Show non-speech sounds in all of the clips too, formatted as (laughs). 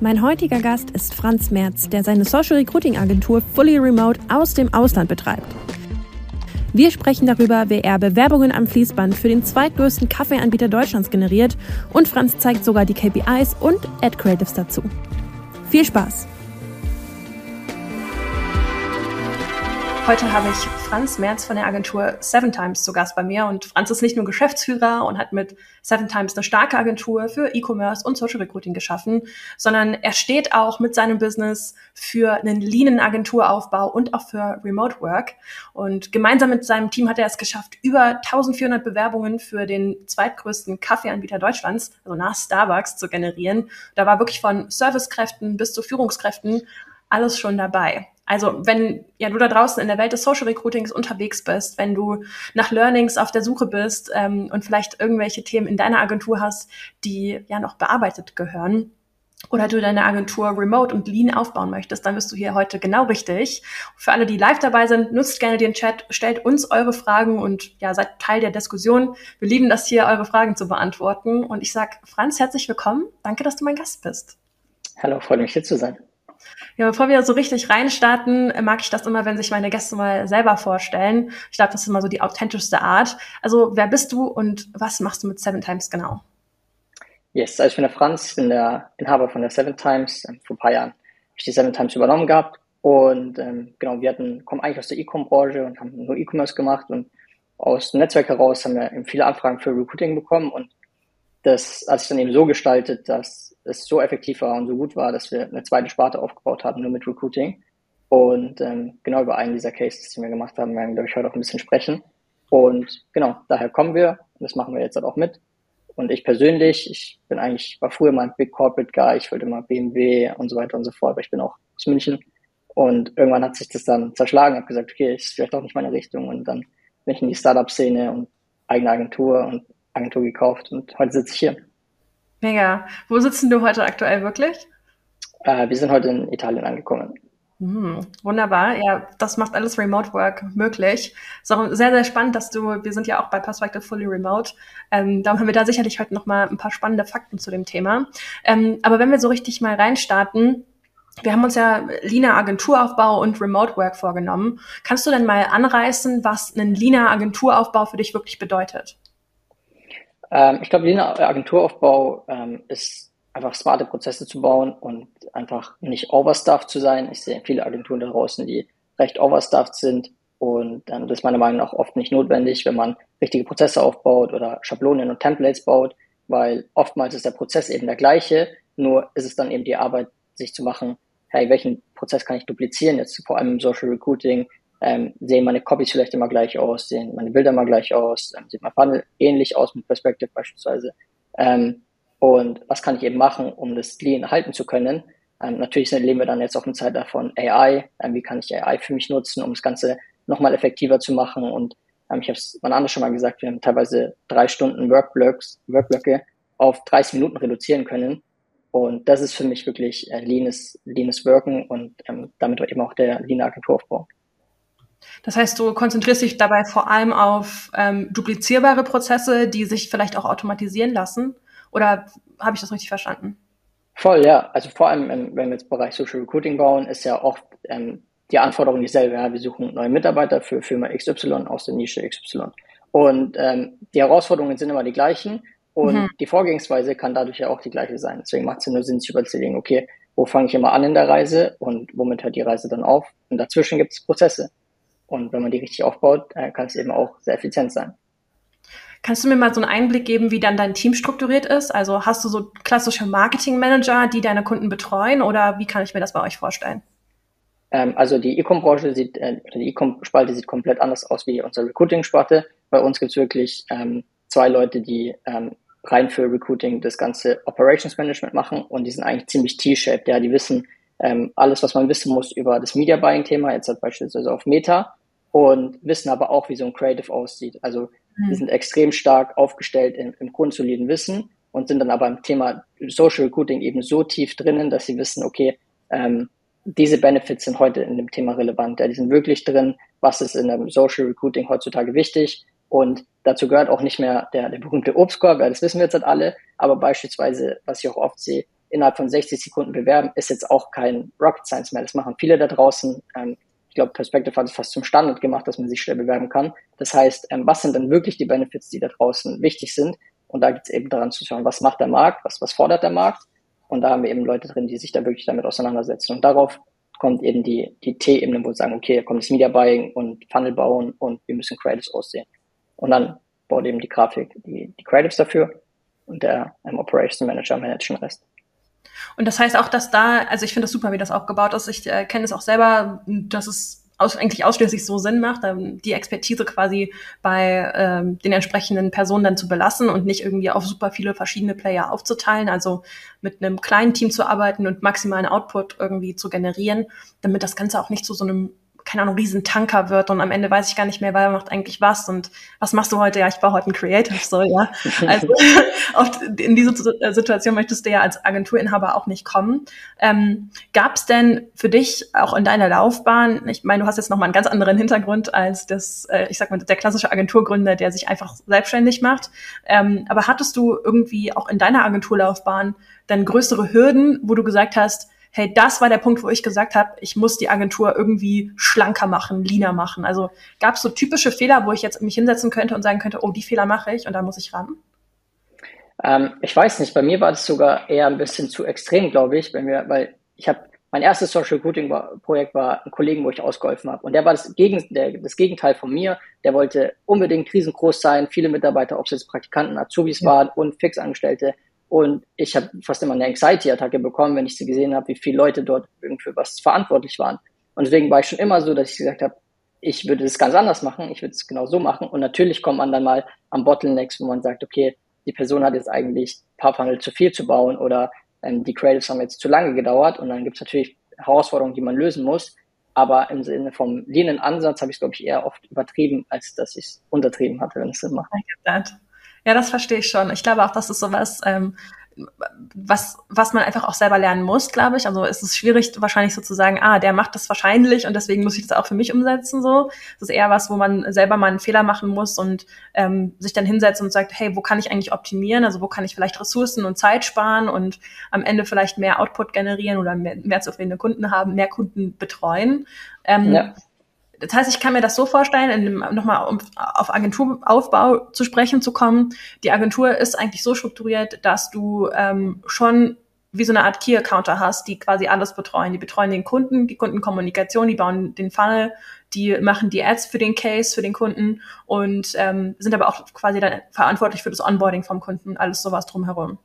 Mein heutiger Gast ist Franz Merz, der seine Social Recruiting Agentur Fully Remote aus dem Ausland betreibt. Wir sprechen darüber, wie er Bewerbungen am Fließband für den zweitgrößten Kaffeeanbieter Deutschlands generiert und Franz zeigt sogar die KPIs und Ad Creatives dazu. Viel Spaß! Heute habe ich Franz Merz von der Agentur Seven Times zu Gast bei mir. Und Franz ist nicht nur Geschäftsführer und hat mit Seven Times eine starke Agentur für E-Commerce und Social Recruiting geschaffen, sondern er steht auch mit seinem Business für einen leanen Agenturaufbau und auch für Remote Work. Und gemeinsam mit seinem Team hat er es geschafft, über 1400 Bewerbungen für den zweitgrößten Kaffeeanbieter Deutschlands, also nach Starbucks, zu generieren. Da war wirklich von Servicekräften bis zu Führungskräften alles schon dabei. Also wenn ja du da draußen in der Welt des Social Recruitings unterwegs bist, wenn du nach Learnings auf der Suche bist ähm, und vielleicht irgendwelche Themen in deiner Agentur hast, die ja noch bearbeitet gehören, oder du deine Agentur remote und lean aufbauen möchtest, dann bist du hier heute genau richtig. Für alle, die live dabei sind, nutzt gerne den Chat, stellt uns eure Fragen und ja, seid Teil der Diskussion. Wir lieben das hier, eure Fragen zu beantworten. Und ich sag, Franz, herzlich willkommen. Danke, dass du mein Gast bist. Hallo, freut mich hier zu sein. Ja, bevor wir so richtig reinstarten, mag ich das immer, wenn sich meine Gäste mal selber vorstellen. Ich glaube, das ist immer so die authentischste Art. Also, wer bist du und was machst du mit Seven Times genau? Yes, also ich bin der Franz, bin der Inhaber von der Seven Times. Ähm, vor ein paar Jahren habe ich die Seven Times übernommen gehabt. Und ähm, genau, wir hatten, kommen eigentlich aus der E-Com-Branche und haben nur E-Commerce gemacht. Und aus dem Netzwerk heraus haben wir eben viele Anfragen für Recruiting bekommen. Und das hat sich dann eben so gestaltet, dass es so effektiv war und so gut war, dass wir eine zweite Sparte aufgebaut haben, nur mit Recruiting. Und ähm, genau über einen dieser Cases, die wir gemacht haben, werden wir, glaube ich, heute auch ein bisschen sprechen. Und genau, daher kommen wir und das machen wir jetzt halt auch mit. Und ich persönlich, ich bin eigentlich, war früher mal ein Big Corporate Guy, ich wollte immer BMW und so weiter und so fort, aber ich bin auch aus München. Und irgendwann hat sich das dann zerschlagen, habe gesagt, okay, ist vielleicht auch nicht meine Richtung. Und dann bin ich in die Startup-Szene und eigene Agentur und Agentur gekauft und heute sitze ich hier. Mega. Wo sitzen du heute aktuell wirklich? Äh, wir sind heute in Italien angekommen. Hm, wunderbar. Ja, das macht alles Remote Work möglich. Ist auch sehr, sehr spannend, dass du, wir sind ja auch bei Perspective Fully Remote. Ähm, darum haben wir da sicherlich heute nochmal ein paar spannende Fakten zu dem Thema. Ähm, aber wenn wir so richtig mal reinstarten, wir haben uns ja Lina Agenturaufbau und Remote Work vorgenommen. Kannst du denn mal anreißen, was ein Lina Agenturaufbau für dich wirklich bedeutet? Ähm, ich glaube, Lean Agenturaufbau ähm, ist einfach smarte Prozesse zu bauen und einfach nicht overstuffed zu sein. Ich sehe viele Agenturen da draußen, die recht overstuffed sind und ähm, das ist meiner Meinung nach oft nicht notwendig, wenn man richtige Prozesse aufbaut oder Schablonen und Templates baut, weil oftmals ist der Prozess eben der gleiche, nur ist es dann eben die Arbeit, sich zu machen, hey, welchen Prozess kann ich duplizieren, jetzt vor allem im Social Recruiting, ähm, sehen meine Copies vielleicht immer gleich aus, sehen meine Bilder immer gleich aus, ähm, sieht mein Funnel ähnlich aus mit Perspective beispielsweise. Ähm, und was kann ich eben machen, um das Lean halten zu können? Ähm, natürlich leben wir dann jetzt auch eine Zeit davon AI. Ähm, wie kann ich AI für mich nutzen, um das Ganze nochmal effektiver zu machen? Und ähm, ich habe es mal anders schon mal gesagt, wir haben teilweise drei Stunden Workblocks, Workblöcke auf 30 Minuten reduzieren können. Und das ist für mich wirklich äh, leanes, leanes Worken und ähm, damit eben auch der Lean Agenturaufbau. Das heißt, du konzentrierst dich dabei vor allem auf ähm, duplizierbare Prozesse, die sich vielleicht auch automatisieren lassen? Oder habe ich das richtig verstanden? Voll, ja. Also vor allem, wenn wir jetzt Bereich Social Recruiting bauen, ist ja oft ähm, die Anforderung dieselbe. Ja. Wir suchen neue Mitarbeiter für Firma XY aus der Nische XY. Und ähm, die Herausforderungen sind immer die gleichen und mhm. die Vorgehensweise kann dadurch ja auch die gleiche sein. Deswegen macht es ja nur Sinn, sich überzulegen, okay, wo fange ich immer an in der Reise und womit hört die Reise dann auf? Und dazwischen gibt es Prozesse. Und wenn man die richtig aufbaut, äh, kann es eben auch sehr effizient sein. Kannst du mir mal so einen Einblick geben, wie dann dein Team strukturiert ist? Also hast du so klassische Marketing-Manager, die deine Kunden betreuen oder wie kann ich mir das bei euch vorstellen? Ähm, also die E-Com-Branche sieht, äh, die E-Com-Spalte sieht komplett anders aus wie unsere Recruiting-Sparte. Bei uns gibt es wirklich ähm, zwei Leute, die ähm, rein für Recruiting das ganze Operations Management machen und die sind eigentlich ziemlich T-shaped. Ja, die wissen, ähm, alles, was man wissen muss über das Media Buying Thema, jetzt halt beispielsweise auf Meta und wissen aber auch, wie so ein Creative aussieht. Also mhm. die sind extrem stark aufgestellt im, im grundsoliden Wissen und sind dann aber im Thema Social Recruiting eben so tief drinnen, dass sie wissen, okay, ähm, diese Benefits sind heute in dem Thema relevant. Ja, die sind wirklich drin. Was ist in einem Social Recruiting heutzutage wichtig? Und dazu gehört auch nicht mehr der, der berühmte Obstkorb, ja, das wissen wir jetzt halt alle. Aber beispielsweise, was ich auch oft sehe, innerhalb von 60 Sekunden bewerben, ist jetzt auch kein Rocket Science mehr. Das machen viele da draußen. Ähm, ich glaube, Perspective hat es fast zum Standard gemacht, dass man sich schnell bewerben kann. Das heißt, ähm, was sind dann wirklich die Benefits, die da draußen wichtig sind? Und da geht es eben daran zu schauen, was macht der Markt, was, was fordert der Markt. Und da haben wir eben Leute drin, die sich da wirklich damit auseinandersetzen. Und darauf kommt eben die, die T-Ebene, wo wir sagen, okay, da kommt das Media Buying und Funnel bauen und wir müssen Creatives aussehen. Und dann baut eben die Grafik die, die Creatives dafür und der ähm, Operations Manager managt den Rest. Und das heißt auch, dass da, also ich finde das super, wie das aufgebaut ist. Ich äh, kenne es auch selber, dass es aus, eigentlich ausschließlich so Sinn macht, ähm, die Expertise quasi bei ähm, den entsprechenden Personen dann zu belassen und nicht irgendwie auf super viele verschiedene Player aufzuteilen, also mit einem kleinen Team zu arbeiten und maximalen Output irgendwie zu generieren, damit das Ganze auch nicht zu so einem keine Ahnung, Riesentanker wird und am Ende weiß ich gar nicht mehr, wer macht eigentlich was und was machst du heute? Ja, ich baue heute ein Creative, so, ja. (laughs) Also (laughs) oft in diese Situation möchtest du ja als Agenturinhaber auch nicht kommen. Ähm, Gab es denn für dich auch in deiner Laufbahn, ich meine, du hast jetzt nochmal einen ganz anderen Hintergrund als das, äh, ich sag mal, der klassische Agenturgründer, der sich einfach selbstständig macht. Ähm, aber hattest du irgendwie auch in deiner Agenturlaufbahn dann größere Hürden, wo du gesagt hast, hey, das war der Punkt, wo ich gesagt habe, ich muss die Agentur irgendwie schlanker machen, leaner machen. Also gab es so typische Fehler, wo ich jetzt mich hinsetzen könnte und sagen könnte, oh, die Fehler mache ich und da muss ich ran? Ähm, ich weiß nicht, bei mir war das sogar eher ein bisschen zu extrem, glaube ich, wenn wir, weil ich habe mein erstes Social Recruiting Projekt war ein Kollegen, wo ich ausgeholfen habe. Und der war das, Gegen, der, das Gegenteil von mir. Der wollte unbedingt riesengroß sein, viele Mitarbeiter, ob es jetzt Praktikanten, Azubis ja. waren und Fixangestellte. Und ich habe fast immer eine Anxiety-Attacke bekommen, wenn ich sie gesehen habe, wie viele Leute dort für was verantwortlich waren. Und deswegen war ich schon immer so, dass ich gesagt habe, ich würde es ganz anders machen, ich würde es genau so machen. Und natürlich kommt man dann mal am Bottlenecks, wo man sagt, okay, die Person hat jetzt eigentlich ein paar Funnel zu viel zu bauen oder ähm, die Creatives haben jetzt zu lange gedauert. Und dann gibt es natürlich Herausforderungen, die man lösen muss. Aber im Sinne vom leanen Ansatz habe ich es, glaube ich, eher oft übertrieben, als dass ich es untertrieben hatte, wenn es Sinn macht. Ja, das verstehe ich schon. Ich glaube auch, das ist sowas, ähm, was, was man einfach auch selber lernen muss, glaube ich. Also es ist schwierig, wahrscheinlich so zu sagen, ah, der macht das wahrscheinlich und deswegen muss ich das auch für mich umsetzen. So, das ist eher was, wo man selber mal einen Fehler machen muss und ähm, sich dann hinsetzt und sagt, hey, wo kann ich eigentlich optimieren? Also wo kann ich vielleicht Ressourcen und Zeit sparen und am Ende vielleicht mehr Output generieren oder mehr, mehr zufriedene Kunden haben, mehr Kunden betreuen. Ähm, ja. Das heißt, ich kann mir das so vorstellen, nochmal um auf Agenturaufbau zu sprechen zu kommen. Die Agentur ist eigentlich so strukturiert, dass du ähm, schon wie so eine Art Key-Accounter hast, die quasi alles betreuen. Die betreuen den Kunden, die Kundenkommunikation, die bauen den Funnel, die machen die Ads für den Case, für den Kunden und ähm, sind aber auch quasi dann verantwortlich für das Onboarding vom Kunden, alles sowas drumherum.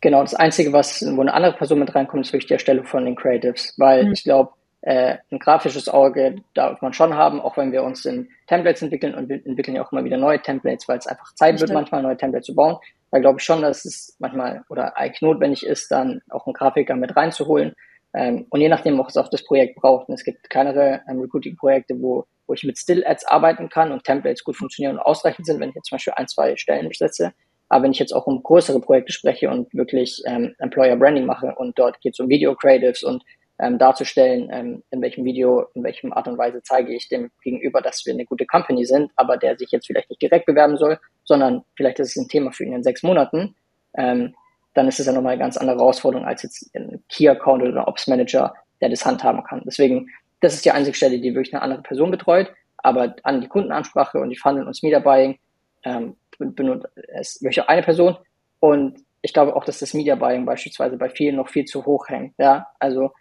Genau, das Einzige, was, wo eine andere Person mit reinkommt, ist wirklich die Erstellung von den Creatives, weil mhm. ich glaube, äh, ein grafisches Auge darf man schon haben, auch wenn wir uns in Templates entwickeln und wir entwickeln ja auch immer wieder neue Templates, weil es einfach Zeit wird, manchmal neue Templates zu bauen. Da glaube ich schon, dass es manchmal oder eigentlich notwendig ist, dann auch einen Grafiker mit reinzuholen. Ähm, und je nachdem, was es auf das Projekt braucht. Und es gibt kleinere ähm, Recruiting-Projekte, wo, wo ich mit Still-Ads arbeiten kann und Templates gut funktionieren und ausreichend sind, wenn ich jetzt zum Beispiel ein, zwei Stellen besetze. Aber wenn ich jetzt auch um größere Projekte spreche und wirklich ähm, Employer Branding mache und dort geht es um Video Creatives und ähm, darzustellen, ähm, in welchem Video, in welchem Art und Weise zeige ich dem Gegenüber, dass wir eine gute Company sind, aber der sich jetzt vielleicht nicht direkt bewerben soll, sondern vielleicht ist es ein Thema für ihn in sechs Monaten, ähm, dann ist es ja nochmal eine ganz andere Herausforderung als jetzt ein Key-Account oder ein Ops-Manager, der das handhaben kann. Deswegen, das ist die einzige Stelle, die wirklich eine andere Person betreut, aber an die Kundenansprache und die Funnel und das Media Buying ähm, benutzt es wirklich eine Person und ich glaube auch, dass das Media Buying beispielsweise bei vielen noch viel zu hoch hängt. Ja, also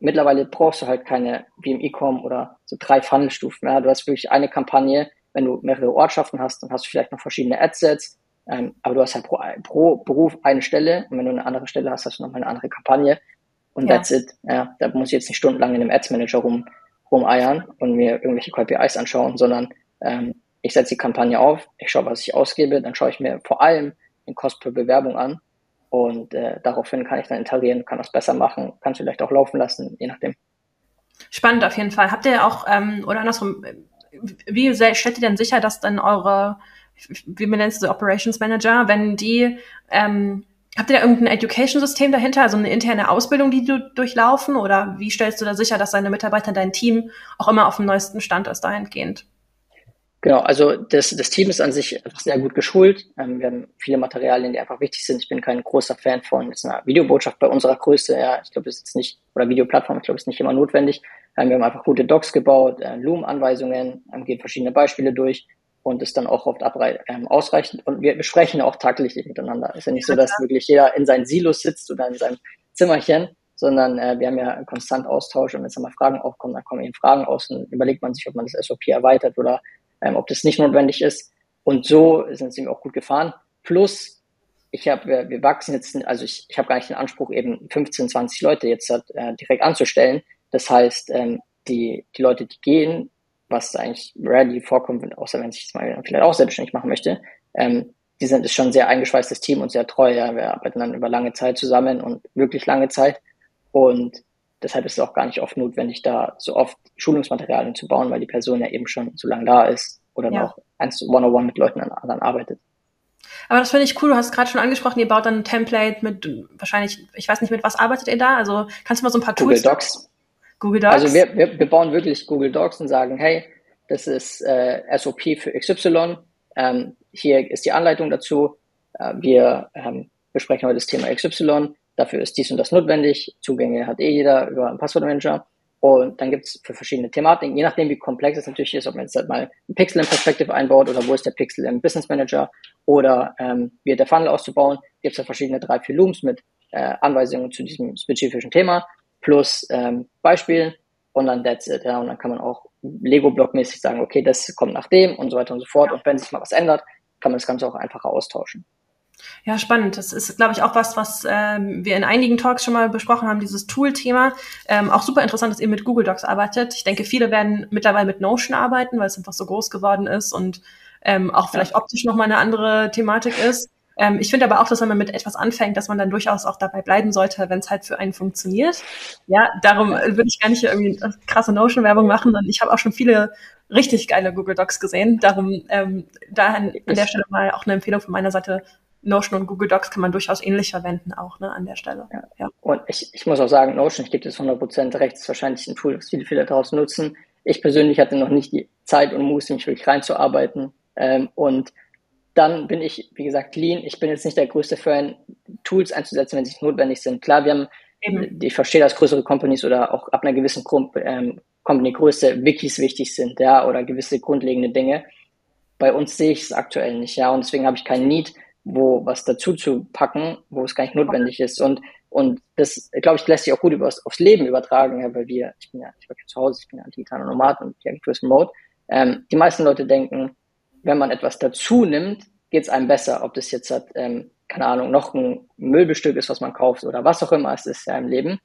mittlerweile brauchst du halt keine, wie im E-Com oder so drei Funnelstufen. Ja. Du hast wirklich eine Kampagne, wenn du mehrere Ortschaften hast, dann hast du vielleicht noch verschiedene Adsets, ähm, aber du hast halt pro, pro Beruf eine Stelle und wenn du eine andere Stelle hast, hast du nochmal eine andere Kampagne und ja. that's it. Ja, da muss ich jetzt nicht stundenlang in einem Ads Manager rum, rumeiern und mir irgendwelche KPIs anschauen, sondern ähm, ich setze die Kampagne auf, ich schaue, was ich ausgebe, dann schaue ich mir vor allem den Kost per Bewerbung an und äh, daraufhin kann ich dann iterieren, kann das besser machen, kann es vielleicht auch laufen lassen, je nachdem. Spannend auf jeden Fall. Habt ihr auch, ähm, oder andersrum, wie stellt ihr denn sicher, dass dann eure, wie man nennt es, Operations Manager, wenn die, ähm, habt ihr da irgendein Education-System dahinter, also eine interne Ausbildung, die du durchlaufen? Oder wie stellst du da sicher, dass deine Mitarbeiter, dein Team auch immer auf dem neuesten Stand ist dahingehend? Genau, also das, das Team ist an sich einfach sehr gut geschult. Ähm, wir haben viele Materialien, die einfach wichtig sind. Ich bin kein großer Fan von jetzt einer Videobotschaft bei unserer Größe. Ja, ich glaube, das ist jetzt nicht, oder Videoplattform, ich glaube, das ist nicht immer notwendig. Ähm, wir haben einfach gute Docs gebaut, äh, Loom-Anweisungen, ähm, gehen verschiedene Beispiele durch und ist dann auch oft ähm, ausreichend. Und wir besprechen auch tagtäglich miteinander. Es ist ja nicht so, dass wirklich jeder in seinen Silos sitzt oder in seinem Zimmerchen, sondern äh, wir haben ja konstant Austausch und wenn es mal Fragen aufkommen, dann kommen eben Fragen aus und überlegt man sich, ob man das SOP erweitert oder ähm, ob das nicht notwendig ist. Und so sind sie auch gut gefahren. Plus, ich habe, wir, wir wachsen jetzt, also ich, ich habe gar nicht den Anspruch, eben 15, 20 Leute jetzt äh, direkt anzustellen. Das heißt, ähm, die, die Leute, die gehen, was eigentlich rarely vorkommt, außer wenn sich das mal vielleicht auch selbstständig machen möchte, ähm, die sind ist schon ein sehr eingeschweißtes Team und sehr treu. Ja. Wir arbeiten dann über lange Zeit zusammen und wirklich lange Zeit. Und deshalb ist es auch gar nicht oft notwendig, da so oft Schulungsmaterialien zu bauen, weil die Person ja eben schon so lange da ist oder ja. noch eins one-on-one mit Leuten an, dann arbeitet. Aber das finde ich cool. Du hast gerade schon angesprochen, ihr baut dann ein Template mit wahrscheinlich, ich weiß nicht, mit was arbeitet ihr da? Also kannst du mal so ein paar Google Tools? Google Docs. Google Docs. Also wir, wir, wir bauen wirklich Google Docs und sagen, hey, das ist äh, SOP für XY. Ähm, hier ist die Anleitung dazu. Äh, wir ähm, besprechen heute das Thema XY. Dafür ist dies und das notwendig. Zugänge hat eh jeder über einen Passwortmanager. Und dann gibt es für verschiedene Thematiken, je nachdem, wie komplex es natürlich ist, ob man jetzt halt mal ein Pixel in Perspective einbaut oder wo ist der Pixel im Business Manager oder ähm, wie der Funnel auszubauen, gibt es ja verschiedene drei, vier Looms mit äh, Anweisungen zu diesem spezifischen Thema plus ähm, Beispielen und dann that's it. Ja, und dann kann man auch Lego-Block-mäßig sagen, okay, das kommt nach dem und so weiter und so fort. Und wenn sich mal was ändert, kann man das Ganze auch einfacher austauschen. Ja, spannend. Das ist, glaube ich, auch was, was ähm, wir in einigen Talks schon mal besprochen haben, dieses Tool-Thema. Ähm, auch super interessant, dass ihr mit Google Docs arbeitet. Ich denke, viele werden mittlerweile mit Notion arbeiten, weil es einfach so groß geworden ist und ähm, auch vielleicht optisch nochmal eine andere Thematik ist. Ähm, ich finde aber auch, dass wenn man mit etwas anfängt, dass man dann durchaus auch dabei bleiben sollte, wenn es halt für einen funktioniert. Ja, darum äh, würde ich gar nicht hier irgendwie krasse Notion-Werbung machen, sondern ich habe auch schon viele richtig geile Google Docs gesehen. Darum ähm, da an, an der Stelle mal auch eine Empfehlung von meiner Seite. Notion und Google Docs kann man durchaus ähnlich verwenden, auch ne, an der Stelle. Ja. ja. Und ich, ich muss auch sagen, Notion, ich gebe das 100% recht, ist wahrscheinlich ein Tool, das viele, viele draußen nutzen. Ich persönlich hatte noch nicht die Zeit und Muße, mich wirklich reinzuarbeiten. Ähm, und dann bin ich, wie gesagt, lean. Ich bin jetzt nicht der größte Fan, Tools einzusetzen, wenn sie notwendig sind. Klar, wir haben, Eben. ich verstehe, dass größere Companies oder auch ab einer gewissen ähm, Company-Größe Wikis wichtig sind, ja, oder gewisse grundlegende Dinge. Bei uns sehe ich es aktuell nicht, ja, und deswegen habe ich keinen Need, wo was dazu zu packen, wo es gar nicht notwendig ist. Und, und das, glaube ich, lässt sich auch gut übers, aufs Leben übertragen, ja, weil wir, ich bin ja, ich bin zu Hause, ich bin ja digitaler Nomad und die Agentur ist remote. Ähm, die meisten Leute denken, wenn man etwas dazu nimmt, geht es einem besser. Ob das jetzt, hat, ähm, keine Ahnung, noch ein Möbelstück ist, was man kauft oder was auch immer es ist ja im Leben.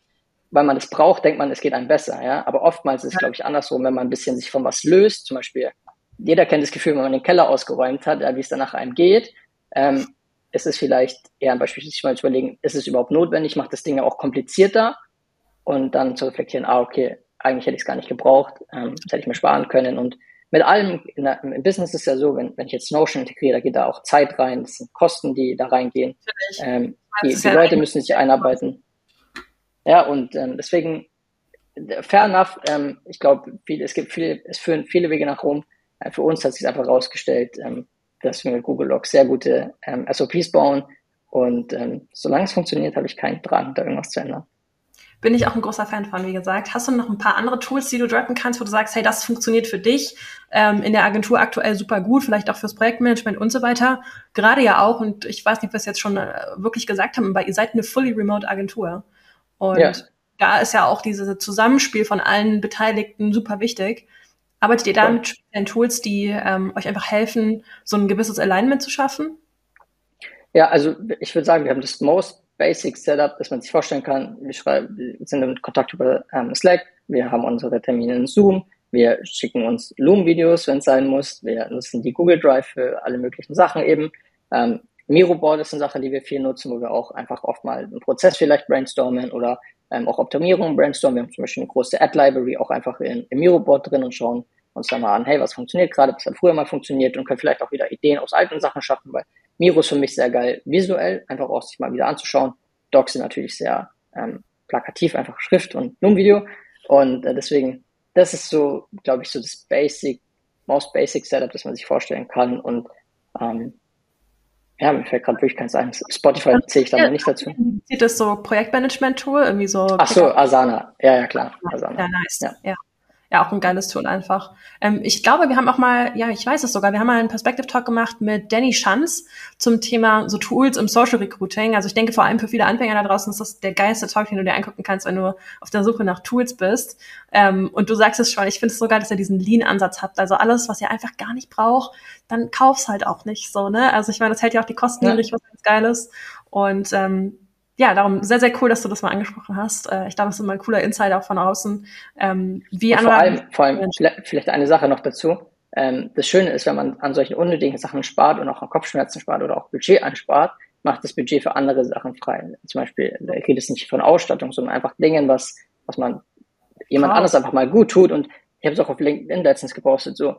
Weil man es braucht, denkt man, es geht einem besser. Ja? Aber oftmals ist es, glaube ich, andersrum, wenn man ein bisschen sich von was löst. Zum Beispiel, jeder kennt das Gefühl, wenn man den Keller ausgeräumt hat, ja, wie es danach einem geht. Ähm, ist es vielleicht eher ein Beispiel, sich mal zu überlegen, ist es überhaupt notwendig, macht das Ding ja auch komplizierter und dann zu reflektieren, ah, okay, eigentlich hätte ich es gar nicht gebraucht, ähm, das hätte ich mir sparen können und mit allem der, im Business ist es ja so, wenn, wenn ich jetzt Notion integriere, da geht da auch Zeit rein, das sind Kosten, die da reingehen. Ähm, die, die Leute müssen sich einarbeiten. Ja, und ähm, deswegen, äh, fair enough, ähm, ich glaube, es gibt viele, es führen viele Wege nach Rom. Äh, für uns hat sich einfach herausgestellt, ähm, dass wir mit Google Docs sehr gute ähm, SOPs bauen. Und ähm, solange es funktioniert, habe ich keinen Drang, da irgendwas zu ändern bin ich auch ein großer Fan von, wie gesagt. Hast du noch ein paar andere Tools, die du droppen kannst, wo du sagst, hey, das funktioniert für dich ähm, in der Agentur aktuell super gut, vielleicht auch fürs Projektmanagement und so weiter. Gerade ja auch, und ich weiß nicht, ob wir es jetzt schon äh, wirklich gesagt haben, aber ihr seid eine fully remote Agentur. Und ja. da ist ja auch dieses Zusammenspiel von allen Beteiligten super wichtig. Arbeitet ihr da mit speziellen Tools, die ähm, euch einfach helfen, so ein gewisses Alignment zu schaffen? Ja, also ich würde sagen, wir haben das most Basic Setup, das man sich vorstellen kann. Wir, schreiben, wir sind in Kontakt über ähm, Slack, wir haben unsere Termine in Zoom, wir schicken uns Loom-Videos, wenn es sein muss, wir nutzen die Google Drive für alle möglichen Sachen eben. Ähm, Miroboard ist eine Sache, die wir viel nutzen, wo wir auch einfach oft mal einen Prozess vielleicht brainstormen oder ähm, auch Optimierungen brainstormen. Wir haben zum Beispiel eine große Ad-Library auch einfach in, im Miroboard drin und schauen uns dann mal an, hey, was funktioniert gerade, was hat früher mal funktioniert und können vielleicht auch wieder Ideen aus alten Sachen schaffen, weil Miro ist für mich sehr geil visuell, einfach auch sich mal wieder anzuschauen. Docs sind natürlich sehr ähm, plakativ, einfach Schrift und Loom-Video. Und äh, deswegen, das ist so, glaube ich, so das Basic most basic Setup, das man sich vorstellen kann. Und ähm, ja, mir fällt gerade wirklich keins ein. Spotify zähle ich da ja, nicht dazu. Sieht das so Projektmanagement-Tool, irgendwie so? Ach so, Asana. Ja, ja, klar. Asana. Ja, nice. Ja. ja ja auch ein geiles Tool einfach. Ähm, ich glaube, wir haben auch mal, ja, ich weiß es sogar, wir haben mal einen Perspective Talk gemacht mit Danny Schanz zum Thema so Tools im Social Recruiting. Also ich denke vor allem für viele Anfänger da draußen ist das der geilste Talk, den du dir angucken kannst, wenn du auf der Suche nach Tools bist. Ähm, und du sagst es schon, ich finde es so geil, dass ihr diesen Lean-Ansatz habt. Also alles, was ihr einfach gar nicht braucht, dann kauf's halt auch nicht so, ne? Also ich meine, das hält ja auch die Kosten niedrig, was ganz Geiles. Und ähm, ja, darum sehr, sehr cool, dass du das mal angesprochen hast. Äh, ich glaube, das ist immer ein cooler Insider von außen. Ähm, wie vor allem, vor allem vielleicht eine Sache noch dazu. Ähm, das Schöne ist, wenn man an solchen unnötigen Sachen spart und auch an Kopfschmerzen spart oder auch Budget anspart, macht das Budget für andere Sachen frei. Zum Beispiel, da geht es nicht von Ausstattung, sondern einfach Dingen, was, was man jemand wow. anders einfach mal gut tut. Und ich habe es auch auf LinkedIn letztens gepostet, so,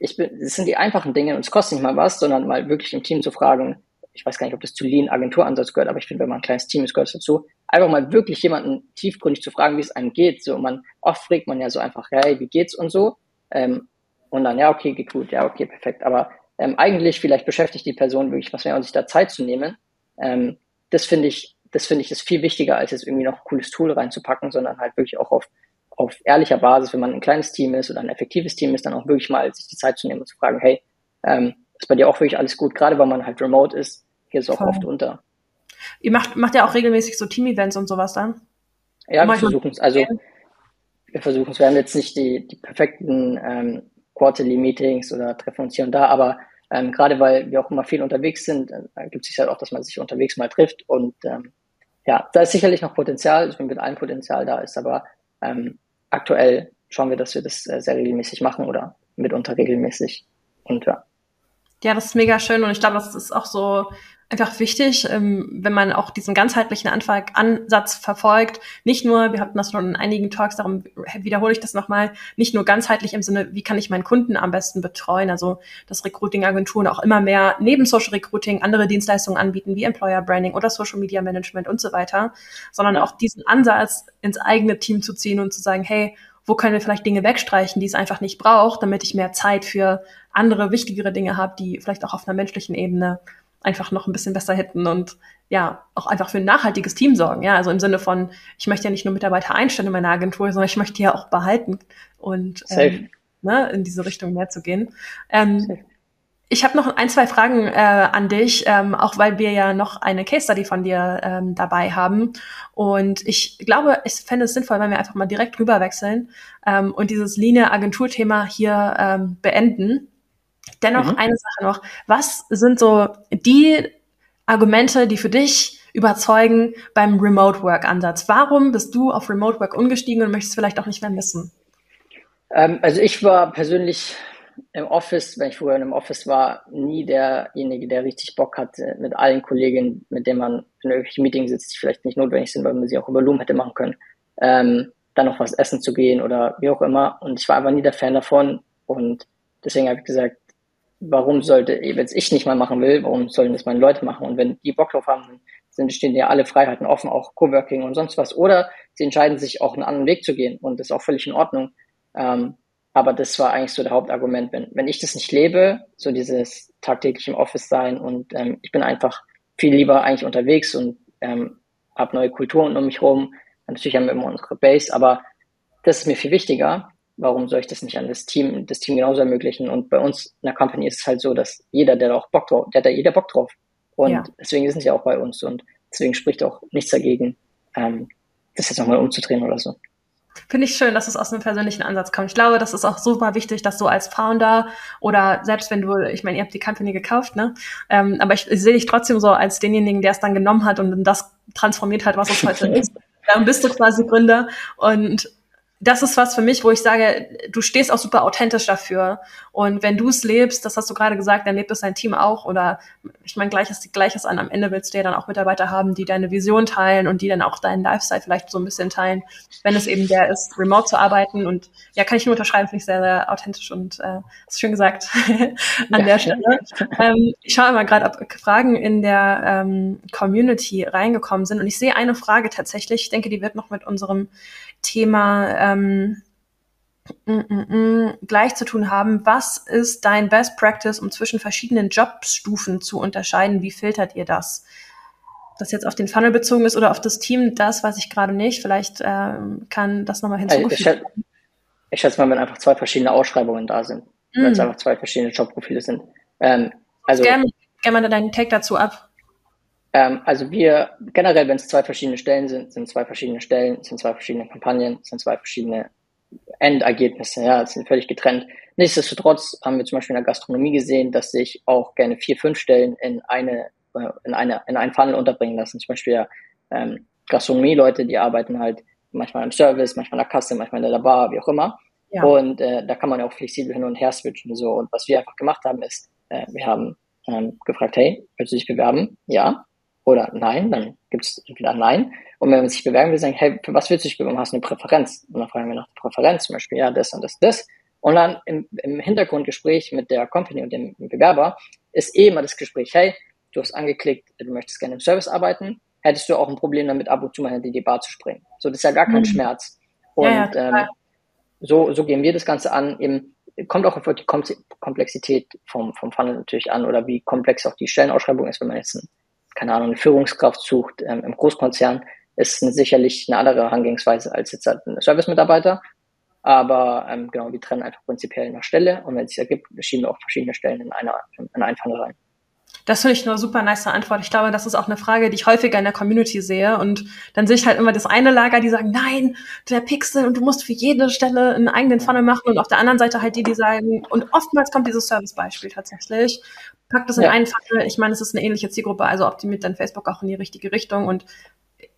ich bin, es sind die einfachen Dinge und es kostet nicht mal was, sondern mal wirklich im Team zu fragen, ich weiß gar nicht, ob das zu Lean Agenturansatz gehört, aber ich finde, wenn man ein kleines Team ist, gehört es dazu, einfach mal wirklich jemanden tiefgründig zu fragen, wie es einem geht. So, man, oft fragt man ja so einfach, hey, wie geht's und so. Ähm, und dann, ja, okay, geht gut, ja, okay, perfekt. Aber ähm, eigentlich vielleicht beschäftigt die Person wirklich was mehr und sich da Zeit zu nehmen. Ähm, das finde ich, das finde ich ist viel wichtiger, als jetzt irgendwie noch ein cooles Tool reinzupacken, sondern halt wirklich auch auf, auf ehrlicher Basis, wenn man ein kleines Team ist oder ein effektives Team ist, dann auch wirklich mal sich die Zeit zu nehmen und zu fragen, hey, ähm, ist bei dir auch wirklich alles gut, gerade weil man halt remote ist, geht es auch Voll. oft unter. Ihr macht, macht ja auch regelmäßig so Team-Events und sowas dann? Ja, wir versuchen es. Also wir versuchen es. Wir haben jetzt nicht die, die perfekten ähm, Quarterly-Meetings oder treffen uns hier und da, aber ähm, gerade weil wir auch immer viel unterwegs sind, äh, gibt es sich halt auch, dass man sich unterwegs mal trifft. Und ähm, ja, da ist sicherlich noch Potenzial, ich bin mit allem Potenzial da ist, aber ähm, aktuell schauen wir, dass wir das äh, sehr regelmäßig machen oder mitunter regelmäßig. Und ja. Ja, das ist mega schön und ich glaube, das ist auch so einfach wichtig, ähm, wenn man auch diesen ganzheitlichen Ansatz verfolgt. Nicht nur, wir hatten das schon in einigen Talks, darum wiederhole ich das nochmal, nicht nur ganzheitlich im Sinne, wie kann ich meinen Kunden am besten betreuen, also dass Recruiting-Agenturen auch immer mehr neben Social Recruiting andere Dienstleistungen anbieten, wie Employer Branding oder Social Media Management und so weiter, sondern auch diesen Ansatz ins eigene Team zu ziehen und zu sagen, hey, wo können wir vielleicht Dinge wegstreichen, die es einfach nicht braucht, damit ich mehr Zeit für andere wichtigere Dinge habe, die vielleicht auch auf einer menschlichen Ebene einfach noch ein bisschen besser hätten und ja, auch einfach für ein nachhaltiges Team sorgen. Ja, also im Sinne von, ich möchte ja nicht nur Mitarbeiter einstellen in meiner Agentur, sondern ich möchte die ja auch behalten und ähm, ne, in diese Richtung mehr zu gehen. Ähm, ich habe noch ein, zwei Fragen äh, an dich, ähm, auch weil wir ja noch eine Case Study von dir ähm, dabei haben. Und ich glaube, ich fände es sinnvoll, wenn wir einfach mal direkt rüber wechseln ähm, und dieses Linie-Agentur-Thema hier ähm, beenden. Dennoch mhm. eine Sache noch. Was sind so die Argumente, die für dich überzeugen beim Remote Work Ansatz? Warum bist du auf Remote Work umgestiegen und möchtest vielleicht auch nicht mehr missen? Ähm, also ich war persönlich im Office, wenn ich früher einem Office war, nie derjenige, der richtig Bock hatte, mit allen Kollegen, mit denen man in irgendwelchen Meetings sitzt, die vielleicht nicht notwendig sind, weil man sie auch über Loom hätte machen können, ähm, dann noch was essen zu gehen oder wie auch immer. Und ich war einfach nie der Fan davon. Und deswegen habe ich gesagt, warum sollte, wenn es ich nicht mal machen will, warum sollen das meine Leute machen? Und wenn die Bock drauf haben, dann stehen ja alle Freiheiten offen, auch Coworking und sonst was. Oder sie entscheiden sich auch einen anderen Weg zu gehen und das ist auch völlig in Ordnung. Ähm, aber das war eigentlich so der Hauptargument. Wenn, wenn ich das nicht lebe, so dieses tagtäglich im Office sein und ähm, ich bin einfach viel lieber eigentlich unterwegs und ähm, habe neue Kulturen um mich herum. Natürlich haben wir immer unsere Base, aber das ist mir viel wichtiger. Warum soll ich das nicht an das Team, das Team genauso ermöglichen? Und bei uns in der Company ist es halt so, dass jeder, der da auch Bock drauf, der hat da jeder Bock drauf. Und ja. deswegen sind sie auch bei uns und deswegen spricht auch nichts dagegen, ähm, das jetzt nochmal umzudrehen oder so. Finde ich schön, dass es aus einem persönlichen Ansatz kommt. Ich glaube, das ist auch super wichtig, dass du als Founder oder selbst wenn du, ich meine, ihr habt die Company gekauft, ne? Ähm, aber ich, ich sehe dich trotzdem so als denjenigen, der es dann genommen hat und das transformiert hat, was es heute (laughs) ist. Dann bist du quasi Gründer und das ist was für mich, wo ich sage, du stehst auch super authentisch dafür. Und wenn du es lebst, das hast du gerade gesagt, dann lebt es dein Team auch. Oder ich meine, gleiches, gleiches an. Am Ende willst du ja dann auch Mitarbeiter haben, die deine Vision teilen und die dann auch deinen Lifestyle vielleicht so ein bisschen teilen, wenn es eben der ist, remote zu arbeiten. Und ja, kann ich nur unterschreiben, finde ich sehr, sehr authentisch und äh, ist schön gesagt (laughs) an ja. der Stelle. ähm, ich schaue mal gerade, ob Fragen in der ähm, Community reingekommen sind. Und ich sehe eine Frage tatsächlich. Ich denke, die wird noch mit unserem Thema ähm, mm, mm, mm, gleich zu tun haben. Was ist dein Best Practice, um zwischen verschiedenen Jobstufen zu unterscheiden? Wie filtert ihr das? das jetzt auf den Funnel bezogen ist oder auf das Team, das weiß ich gerade nicht. Vielleicht ähm, kann das nochmal hinzugefügt werden. Ich, ich schätze mal, wenn einfach zwei verschiedene Ausschreibungen da sind, mm. wenn es einfach zwei verschiedene Jobprofile sind. Ähm, also gerne, gerne mal deinen Take dazu ab. Ähm, also wir generell, wenn es zwei verschiedene Stellen sind, sind zwei verschiedene Stellen, sind zwei verschiedene Kampagnen, sind zwei verschiedene Endergebnisse, ja, sind völlig getrennt. Nichtsdestotrotz haben wir zum Beispiel in der Gastronomie gesehen, dass sich auch gerne vier, fünf Stellen in eine äh, in, eine, in einen Funnel unterbringen lassen. Zum Beispiel ja, ähm, Gastronomie-Leute, die arbeiten halt manchmal im Service, manchmal in der Kasse, manchmal in der Bar, wie auch immer. Ja. Und äh, da kann man ja auch flexibel hin und her switchen. So. Und was wir einfach gemacht haben, ist, äh, wir haben ähm, gefragt, hey, willst du dich bewerben? Ja. Oder nein, dann gibt es entweder nein. Und wenn man sich bewerben will, sagen, hey, für was willst du dich bewerben? Hast du eine Präferenz? Und dann fragen wir nach der Präferenz, zum Beispiel, ja, das und das, das. Und dann im, im Hintergrundgespräch mit der Company und dem Bewerber ist eh immer das Gespräch, hey, du hast angeklickt, du möchtest gerne im Service arbeiten, hättest du auch ein Problem damit, ab und zu mal hinter die Bar zu springen. So, das ist ja gar kein mhm. Schmerz. Und ja, ja, ähm, so, so gehen wir das Ganze an. Eben, kommt auch auf die Komplexität vom, vom Funnel natürlich an oder wie komplex auch die Stellenausschreibung ist, wenn man jetzt, ein, keine Ahnung, eine Führungskraft sucht ähm, im Großkonzern, ist sicherlich eine andere Herangehensweise als jetzt halt ein Service-Mitarbeiter. Aber ähm, genau, wir trennen einfach prinzipiell nach Stelle und wenn es sich ergibt, schieben wir auch verschiedene Stellen in, einer, in einen Funnel rein. Das finde ich eine super nice Antwort. Ich glaube, das ist auch eine Frage, die ich häufiger in der Community sehe. Und dann sehe ich halt immer das eine Lager, die sagen, nein, der Pixel und du musst für jede Stelle einen eigenen Funnel machen. Und auf der anderen Seite halt die, die sagen, und oftmals kommt dieses Service-Beispiel tatsächlich. Pack das in ja. einen Funnel. Ich meine, es ist eine ähnliche Zielgruppe, also optimiert dein Facebook auch in die richtige Richtung. Und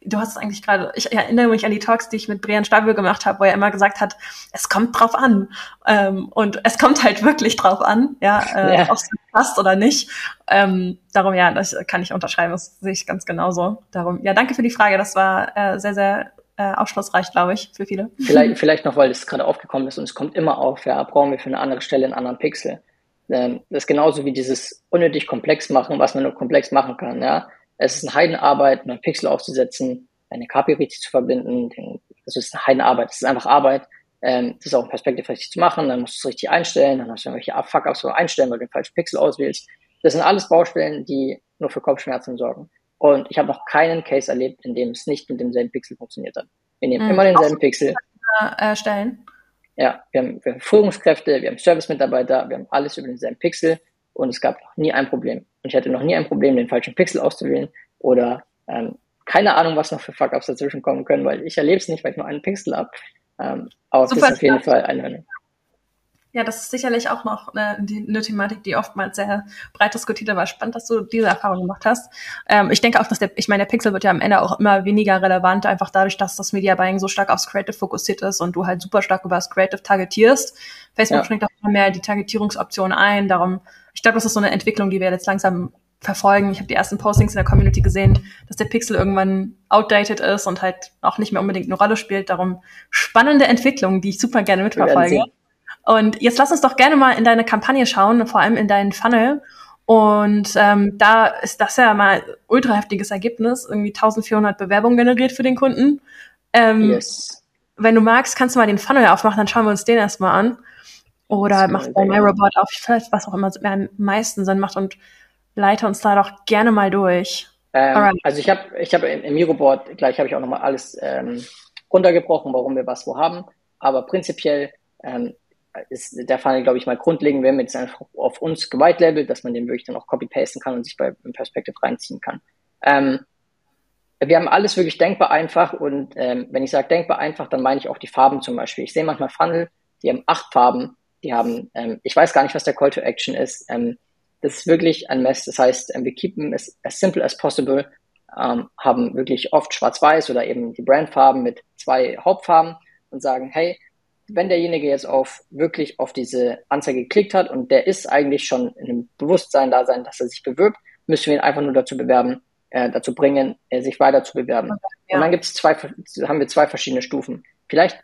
du hast es eigentlich gerade, ich erinnere mich an die Talks, die ich mit Brian Stabel gemacht habe, wo er immer gesagt hat, es kommt drauf an. Ähm, und es kommt halt wirklich drauf an, ja, äh, ja. ob es passt oder nicht. Ähm, darum, ja, das kann ich unterschreiben, das sehe ich ganz genauso. Darum, ja, danke für die Frage. Das war äh, sehr, sehr äh, aufschlussreich, glaube ich, für viele. Vielleicht, vielleicht noch, weil es gerade aufgekommen ist und es kommt immer auf, ja, brauchen wir für eine andere Stelle einen anderen Pixel. Ähm, das ist genauso wie dieses unnötig komplex machen, was man nur komplex machen kann, ja es ist eine Heidenarbeit, einen Pixel aufzusetzen, eine KP richtig zu verbinden. Den, das ist eine Heidenarbeit, das ist einfach Arbeit. Ähm, das ist auch ein Perspektiv richtig zu machen. Dann musst du es richtig einstellen. Dann hast du irgendwelche Fuck-Ups einstellen, weil du den falschen Pixel auswählst. Das sind alles Baustellen, die nur für Kopfschmerzen sorgen. Und ich habe noch keinen Case erlebt, in dem es nicht mit demselben Pixel funktioniert hat. Wir nehmen mhm. immer denselben Pixel. Erstellen. Ja, wir haben, wir haben Führungskräfte, wir haben Service-Mitarbeiter, wir haben alles über denselben Pixel und es gab noch nie ein Problem. Und ich hatte noch nie ein Problem, den falschen Pixel auszuwählen oder ähm, keine Ahnung, was noch für Fuck-Ups dazwischen kommen können, weil ich erlebe es nicht, weil ich nur einen Pixel habe. Ähm, aber das ist auf jeden Fall eine, ja, das ist sicherlich auch noch eine, eine Thematik, die oftmals sehr breit diskutiert wird. Spannend, dass du diese Erfahrung gemacht hast. Ähm, ich denke auch, dass der, ich meine, der Pixel wird ja am Ende auch immer weniger relevant, einfach dadurch, dass das Media Buying so stark aufs Creative fokussiert ist und du halt super stark über das Creative targetierst. Facebook ja. schränkt auch immer mehr die Targetierungsoption ein. Darum, ich glaube, das ist so eine Entwicklung, die wir jetzt langsam verfolgen. Ich habe die ersten Postings in der Community gesehen, dass der Pixel irgendwann outdated ist und halt auch nicht mehr unbedingt eine Rolle spielt. Darum spannende Entwicklungen, die ich super gerne mitverfolge. Und jetzt lass uns doch gerne mal in deine Kampagne schauen, vor allem in deinen Funnel. Und ähm, da ist das ja mal ultra heftiges Ergebnis, irgendwie 1400 Bewerbungen generiert für den Kunden. Ähm, yes. Wenn du magst, kannst du mal den Funnel aufmachen, dann schauen wir uns den erstmal an. Oder mach bei MyRobot auf, vielleicht was auch immer am meisten Sinn macht und leite uns da doch gerne mal durch. Ähm, also ich habe ich hab im, MiroBoard, gleich habe ich auch nochmal alles ähm, runtergebrochen, warum wir was wo haben. Aber prinzipiell ähm, ist der Fall, glaube ich, mal grundlegend, wir haben jetzt einfach auf uns gewitelabelt, dass man den wirklich dann auch copy-pasten kann und sich bei Perspective reinziehen kann. Ähm, wir haben alles wirklich denkbar einfach und ähm, wenn ich sage denkbar einfach, dann meine ich auch die Farben zum Beispiel. Ich sehe manchmal Funnel, die haben acht Farben, die haben, ähm, ich weiß gar nicht, was der Call to Action ist. Ähm, das ist wirklich ein Mess. Das heißt, ähm, wir keepen es as simple as possible, ähm, haben wirklich oft schwarz-weiß oder eben die Brandfarben mit zwei Hauptfarben und sagen, hey, wenn derjenige jetzt auf wirklich auf diese Anzeige geklickt hat und der ist eigentlich schon in einem Bewusstsein da sein, dass er sich bewirbt, müssen wir ihn einfach nur dazu bewerben, äh, dazu bringen, äh, sich weiter zu bewerben. Ja. Und dann gibt es zwei, haben wir zwei verschiedene Stufen. Vielleicht,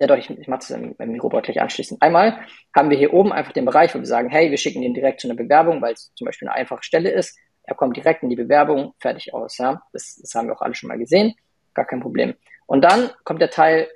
ja doch, ich, ich mache das im, im Robot gleich anschließend. Einmal haben wir hier oben einfach den Bereich, wo wir sagen, hey, wir schicken ihn direkt zu einer Bewerbung, weil es zum Beispiel eine einfache Stelle ist. Er kommt direkt in die Bewerbung, fertig aus. Ja, das, das haben wir auch alle schon mal gesehen, gar kein Problem. Und dann kommt der Teil,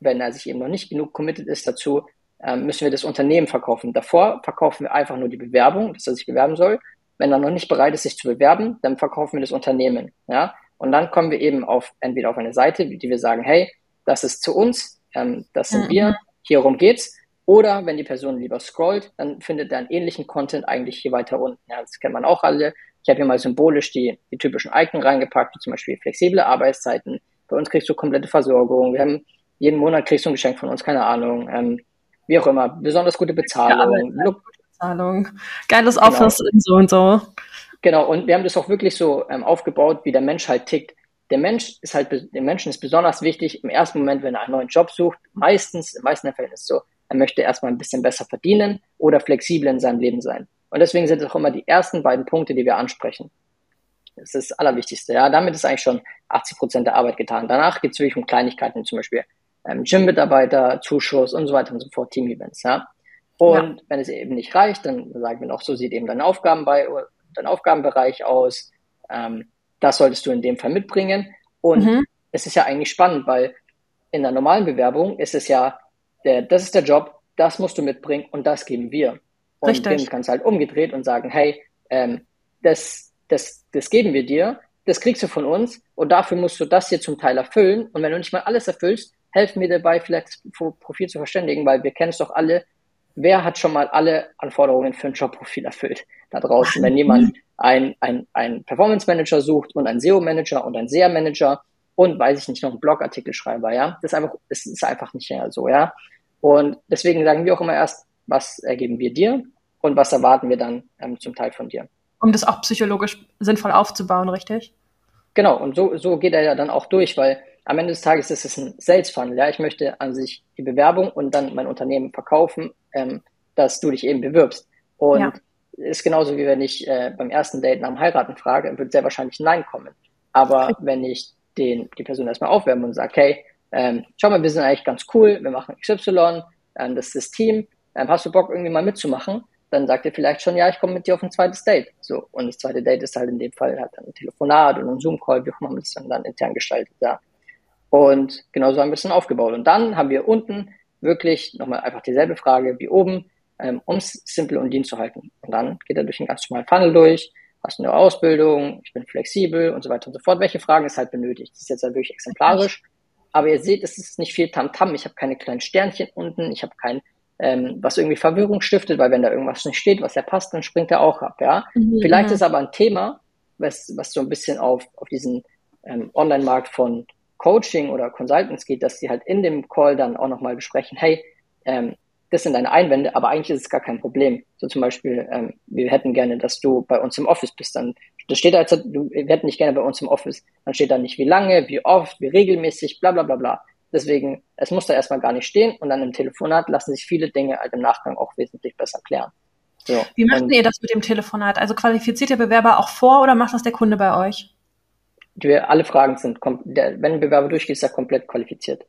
wenn er sich eben noch nicht genug committed ist dazu, ähm, müssen wir das Unternehmen verkaufen. Davor verkaufen wir einfach nur die Bewerbung, dass er sich bewerben soll. Wenn er noch nicht bereit ist, sich zu bewerben, dann verkaufen wir das Unternehmen. Ja? Und dann kommen wir eben auf entweder auf eine Seite, die wir sagen, hey, das ist zu uns, ähm, das sind mhm. wir, hierum geht's. Oder wenn die Person lieber scrollt, dann findet er einen ähnlichen Content eigentlich hier weiter unten. Ja, das kennt man auch alle. Ich habe hier mal symbolisch die, die typischen Icon reingepackt, wie zum Beispiel flexible Arbeitszeiten. Bei uns kriegst du komplette Versorgung. Wir haben jeden Monat kriegst du ein Geschenk von uns, keine Ahnung. Ähm, wie auch immer, besonders gute Bezahlung. Ja, gute Bezahlung. Geiles Office genau. und so und so. Genau, und wir haben das auch wirklich so ähm, aufgebaut, wie der Mensch halt tickt. Der Mensch ist halt, dem Menschen ist besonders wichtig im ersten Moment, wenn er einen neuen Job sucht, meistens, in meisten Fällen ist es so, er möchte erstmal ein bisschen besser verdienen oder flexibel in seinem Leben sein. Und deswegen sind es auch immer die ersten beiden Punkte, die wir ansprechen. Das ist das Allerwichtigste. Ja, damit ist eigentlich schon 80 Prozent der Arbeit getan. Danach geht es wirklich um Kleinigkeiten, zum Beispiel ähm, Gym-Mitarbeiter, Zuschuss und so weiter und so fort, Team-Events. Ja. Und ja. wenn es eben nicht reicht, dann sagen wir noch, so sieht eben dein Aufgaben bei, dein Aufgabenbereich aus. Ähm, das solltest du in dem Fall mitbringen. Und mhm. es ist ja eigentlich spannend, weil in der normalen Bewerbung ist es ja, der, das ist der Job, das musst du mitbringen und das geben wir. Und Richtig. dem kannst du halt umgedreht und sagen, hey, ähm, das, das, das geben wir dir, das kriegst du von uns und dafür musst du das hier zum Teil erfüllen. Und wenn du nicht mal alles erfüllst, helfen mir dabei, vielleicht Profil zu verständigen, weil wir kennen es doch alle. Wer hat schon mal alle Anforderungen für ein Jobprofil erfüllt da draußen? Wenn jemand ein, ein, ein Performance Manager sucht und ein SEO Manager und ein SEA Manager und weiß ich nicht, noch einen Blogartikel schreiber, ja, das ist einfach, das ist einfach nicht mehr so, ja. Und deswegen sagen wir auch immer erst, was ergeben wir dir und was erwarten wir dann ähm, zum Teil von dir. Um das auch psychologisch sinnvoll aufzubauen, richtig? Genau, und so, so geht er ja dann auch durch, weil am Ende des Tages ist es ein Sales Funnel. Ja, ich möchte an sich die Bewerbung und dann mein Unternehmen verkaufen, ähm, dass du dich eben bewirbst. Und ja. ist genauso wie wenn ich äh, beim ersten Date nach dem Heiraten frage, wird sehr wahrscheinlich Nein kommen. Aber okay. wenn ich den, die Person erstmal aufwärme und sage, hey, ähm, schau mal, wir sind eigentlich ganz cool, wir machen XY, ähm, das ist das Team, ähm, hast du Bock irgendwie mal mitzumachen? Dann sagt er vielleicht schon, ja, ich komme mit dir auf ein zweites Date. So, und das zweite Date ist halt in dem Fall halt ein Telefonat oder ein Zoom-Call, wie auch immer man das dann, dann intern gestaltet, ja. Und genauso haben wir es dann aufgebaut. Und dann haben wir unten wirklich nochmal einfach dieselbe Frage wie oben, ähm, um es simpel und lean zu halten. Und dann geht er durch den ganz normalen Funnel durch, hast eine Ausbildung, ich bin flexibel und so weiter und so fort. Welche Fragen es halt benötigt. Das ist jetzt halt wirklich exemplarisch. Aber ihr seht, es ist nicht viel Tamtam. -Tam. Ich habe keine kleinen Sternchen unten, ich habe kein, ähm, was irgendwie Verwirrung stiftet, weil wenn da irgendwas nicht steht, was ja passt, dann springt er auch ab. Ja, mhm. vielleicht ist aber ein Thema, was, was so ein bisschen auf, auf diesen ähm, Online-Markt von Coaching oder Consultants geht, dass sie halt in dem Call dann auch nochmal besprechen, hey, ähm, das sind deine Einwände, aber eigentlich ist es gar kein Problem. So zum Beispiel, ähm, wir hätten gerne, dass du bei uns im Office bist. Dann das steht da jetzt, du, wir hätten nicht gerne bei uns im Office. Dann steht da nicht wie lange, wie oft, wie regelmäßig, bla bla bla bla. Deswegen, es muss da erstmal gar nicht stehen und dann im Telefonat lassen sich viele Dinge halt im Nachgang auch wesentlich besser klären. So, wie macht ihr das mit dem Telefonat? Also qualifiziert der Bewerber auch vor oder macht das der Kunde bei euch? Die, alle Fragen sind, der, wenn ein Bewerber durchgeht, ist er komplett qualifiziert.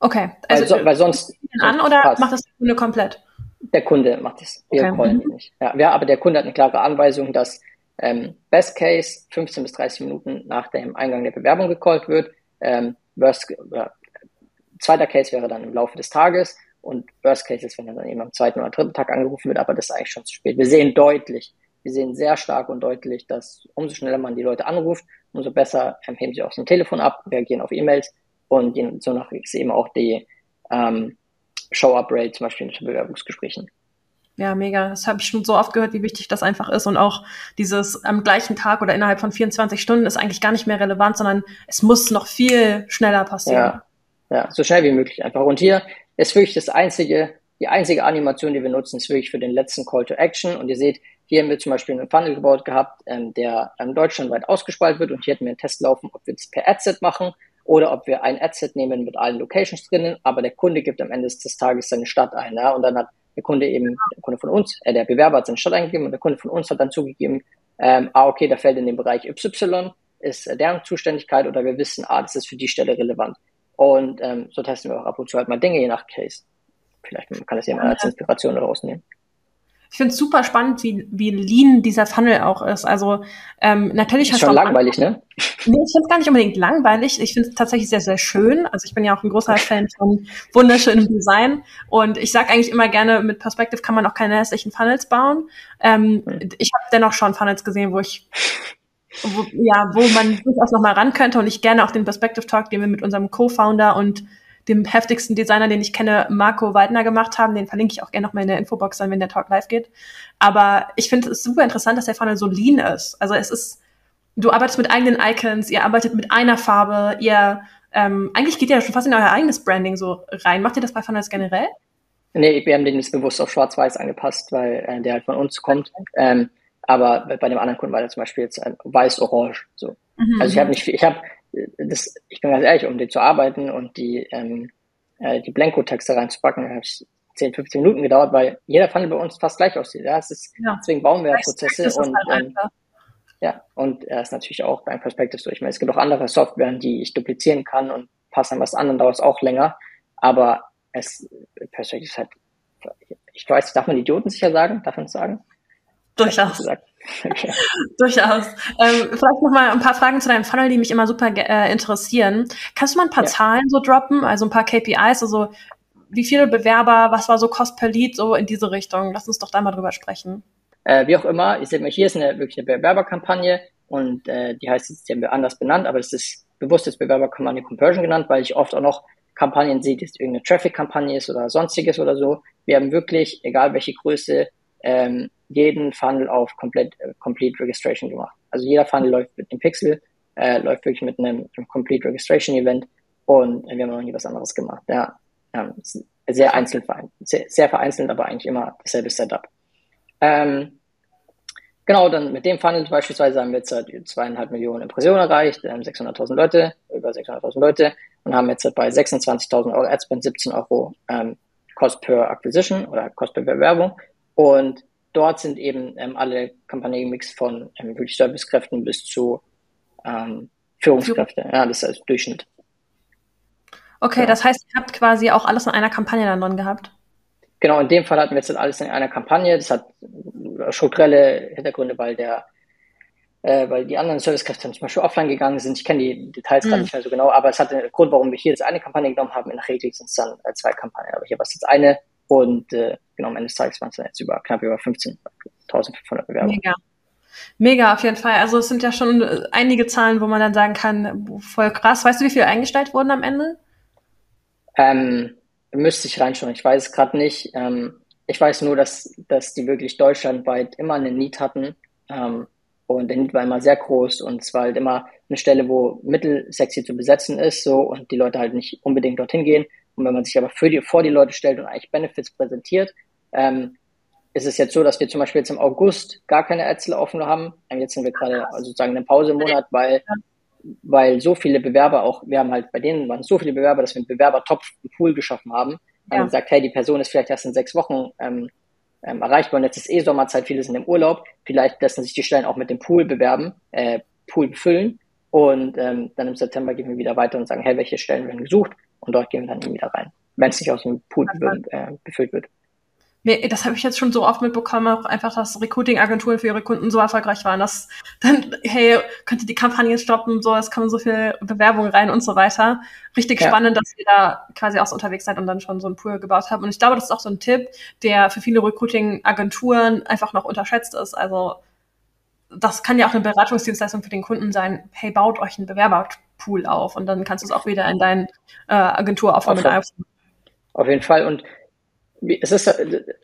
Okay. Also, weil, weil sonst. An oder passt. macht das der Kunde komplett? Der Kunde macht es. Wir okay. callen mhm. nicht. Ja, ja, aber der Kunde hat eine klare Anweisung, dass ähm, Best Case 15 bis 30 Minuten nach dem Eingang der Bewerbung gecallt wird. Ähm, worst, oder, zweiter Case wäre dann im Laufe des Tages und Worst Case ist, wenn er dann eben am zweiten oder dritten Tag angerufen wird, aber das ist eigentlich schon zu spät. Wir sehen deutlich, wir sehen sehr stark und deutlich, dass umso schneller man die Leute anruft, umso besser ähm, heben sie auch so ein Telefon ab, reagieren auf E-Mails und so nach ist eben auch die ähm, Show-Up-Rate zum Beispiel in Bewerbungsgesprächen. Ja, mega. Das habe ich schon so oft gehört, wie wichtig das einfach ist. Und auch dieses am gleichen Tag oder innerhalb von 24 Stunden ist eigentlich gar nicht mehr relevant, sondern es muss noch viel schneller passieren. Ja, ja so schnell wie möglich einfach. Und hier ist wirklich das einzige, die einzige Animation, die wir nutzen, ist wirklich für den letzten Call to Action. Und ihr seht, hier haben wir zum Beispiel einen Funnel gebaut gehabt, ähm, der ähm, deutschlandweit ausgespaltet wird. Und hier hätten wir einen Test laufen, ob wir das per Adset machen oder ob wir ein Adset nehmen mit allen Locations drinnen. Aber der Kunde gibt am Ende des Tages seine Stadt ein. Ja? Und dann hat der Kunde eben, der Kunde von uns, äh, der Bewerber hat seine Stadt eingegeben und der Kunde von uns hat dann zugegeben, ähm, ah, okay, da fällt in den Bereich Y, ist äh, deren Zuständigkeit oder wir wissen, ah, das ist für die Stelle relevant. Und ähm, so testen wir auch ab und zu halt mal Dinge je nach Case. Vielleicht kann das jemand als Inspiration rausnehmen. Ich finde es super spannend, wie, wie lean dieser Funnel auch ist. Also ähm, natürlich ist schon langweilig, ne? Nee, ich finde es gar nicht unbedingt langweilig. Ich finde es tatsächlich sehr, sehr schön. Also ich bin ja auch ein großer Fan von wunderschönem Design. Und ich sage eigentlich immer gerne, mit Perspective kann man auch keine hässlichen Funnels bauen. Ähm, hm. Ich habe dennoch schon Funnels gesehen, wo ich wo, ja, wo man durchaus noch mal ran könnte und ich gerne auch den Perspective Talk, den wir mit unserem Co-Founder und dem heftigsten Designer, den ich kenne, Marco Weidner gemacht haben. Den verlinke ich auch gerne noch mal in der Infobox dann, wenn der Talk live geht. Aber ich finde es super interessant, dass der Funnel so lean ist. Also es ist, du arbeitest mit eigenen Icons, ihr arbeitet mit einer Farbe, ihr, ähm, eigentlich geht ihr ja schon fast in euer eigenes Branding so rein. Macht ihr das bei Funnels generell? Nee, wir haben den jetzt bewusst auf schwarz-weiß angepasst, weil äh, der halt von uns kommt. Ähm, aber bei dem anderen Kunden war der zum Beispiel jetzt weiß-orange. So. Mhm. Also ich habe nicht, ich habe das, ich bin ganz ehrlich, um den zu arbeiten und die, ähm, äh, die Blanko-Texte reinzupacken, habe ich 10, 15 Minuten gedauert, weil jeder Funnel bei uns fast gleich aussieht. Ja, es ist, ja. deswegen bauen wir Prozesse und, halt und ja, und er ist natürlich auch beim Perspective so. Ich meine, es gibt auch andere Software, die ich duplizieren kann und passen an was an, dann dauert es auch länger. Aber es, Perspective ist halt, ich weiß, darf man Idioten sicher sagen? Darf man es sagen? Durchaus. Okay. Durchaus. Ähm, vielleicht noch mal ein paar Fragen zu deinem Funnel, die mich immer super äh, interessieren. Kannst du mal ein paar ja. Zahlen so droppen, also ein paar KPIs, also wie viele Bewerber, was war so Cost per Lead, so in diese Richtung? Lass uns doch da mal drüber sprechen. Äh, wie auch immer, ich sehe mal, hier ist eine wirklich eine Bewerberkampagne und äh, die heißt jetzt, die haben wir anders benannt, aber es ist bewusst jetzt Bewerberkampagne Conversion genannt, weil ich oft auch noch Kampagnen sehe, die irgendeine Traffic-Kampagne ist oder sonstiges oder so. Wir haben wirklich, egal welche Größe, ähm, jeden Funnel auf komplett, äh, Complete Registration gemacht. Also jeder Funnel läuft mit dem Pixel, äh, läuft wirklich mit einem, einem Complete Registration Event und wir haben noch nie was anderes gemacht. Ja, ähm, sehr einzeln sehr, sehr vereinzelt, aber eigentlich immer dasselbe Setup. Ähm, genau, dann mit dem Funnel beispielsweise haben wir jetzt halt zweieinhalb Millionen Impressionen erreicht, ähm, 600.000 Leute, über 600.000 Leute und haben jetzt halt bei 26.000 Euro Adspend 17 Euro ähm, Cost per Acquisition oder Cost per Bewerbung und dort sind eben ähm, alle Kampagnenmix von ähm, wirklich Servicekräften bis zu ähm, Führungskräfte. Ja, das ist als Durchschnitt. Okay, ja. das heißt, ihr habt quasi auch alles in einer Kampagne dann drin gehabt? Genau, in dem Fall hatten wir jetzt alles in einer Kampagne. Das hat strukturelle Hintergründe, weil der äh, weil die anderen Servicekräfte zum Beispiel offline gegangen sind. Ich kenne die Details mhm. gar nicht mehr so genau, aber es hat einen Grund, warum wir hier jetzt eine Kampagne genommen haben. In der Regel sind es dann äh, zwei Kampagnen, aber hier war es jetzt eine und äh, genau, am Ende des Tages waren es jetzt über knapp über 15.500 Bewerber. Mega. Mega, auf jeden Fall. Also es sind ja schon einige Zahlen, wo man dann sagen kann, voll krass. Weißt du, wie viele eingestellt wurden am Ende? Ähm, müsste ich reinschauen. Ich weiß es gerade nicht. Ähm, ich weiß nur, dass, dass die wirklich deutschlandweit immer eine Need hatten. Ähm, und der Need war immer sehr groß und es war halt immer eine Stelle, wo mittelsexy zu besetzen ist, so und die Leute halt nicht unbedingt dorthin gehen. Und wenn man sich aber für die, vor die Leute stellt und eigentlich Benefits präsentiert, ähm, ist es jetzt so, dass wir zum Beispiel jetzt im August gar keine Ärzte offen haben. Jetzt sind wir gerade sozusagen in einem Pausemonat, weil, weil so viele Bewerber auch, wir haben halt bei denen waren so viele Bewerber, dass wir einen Bewerber-Top-Pool geschaffen haben. Ja. Und gesagt, hey, die Person ist vielleicht erst in sechs Wochen ähm, ähm, erreichbar und jetzt ist eh Sommerzeit, viele sind im Urlaub. Vielleicht lassen sich die Stellen auch mit dem Pool bewerben, äh, Pool befüllen. Und ähm, dann im September gehen wir wieder weiter und sagen, hey, welche Stellen werden gesucht? Und dort gehen wir dann wieder rein, wenn es nicht aus dem Pool äh, befüllt wird. Das habe ich jetzt schon so oft mitbekommen, auch einfach, dass Recruiting-Agenturen für ihre Kunden so erfolgreich waren, dass dann, hey, könnt ihr die Kampagne stoppen, so, es kommen so viele Bewerbungen rein und so weiter. Richtig ja. spannend, dass ihr da quasi auch so unterwegs seid und dann schon so ein Pool gebaut habt. Und ich glaube, das ist auch so ein Tipp, der für viele Recruiting-Agenturen einfach noch unterschätzt ist. Also, das kann ja auch eine Beratungsdienstleistung für den Kunden sein. Hey, baut euch einen Bewerberpool auf und dann kannst du es auch wieder in deinen äh, Agenturaufbau mit aufnehmen. Auf jeden Fall. Und es ist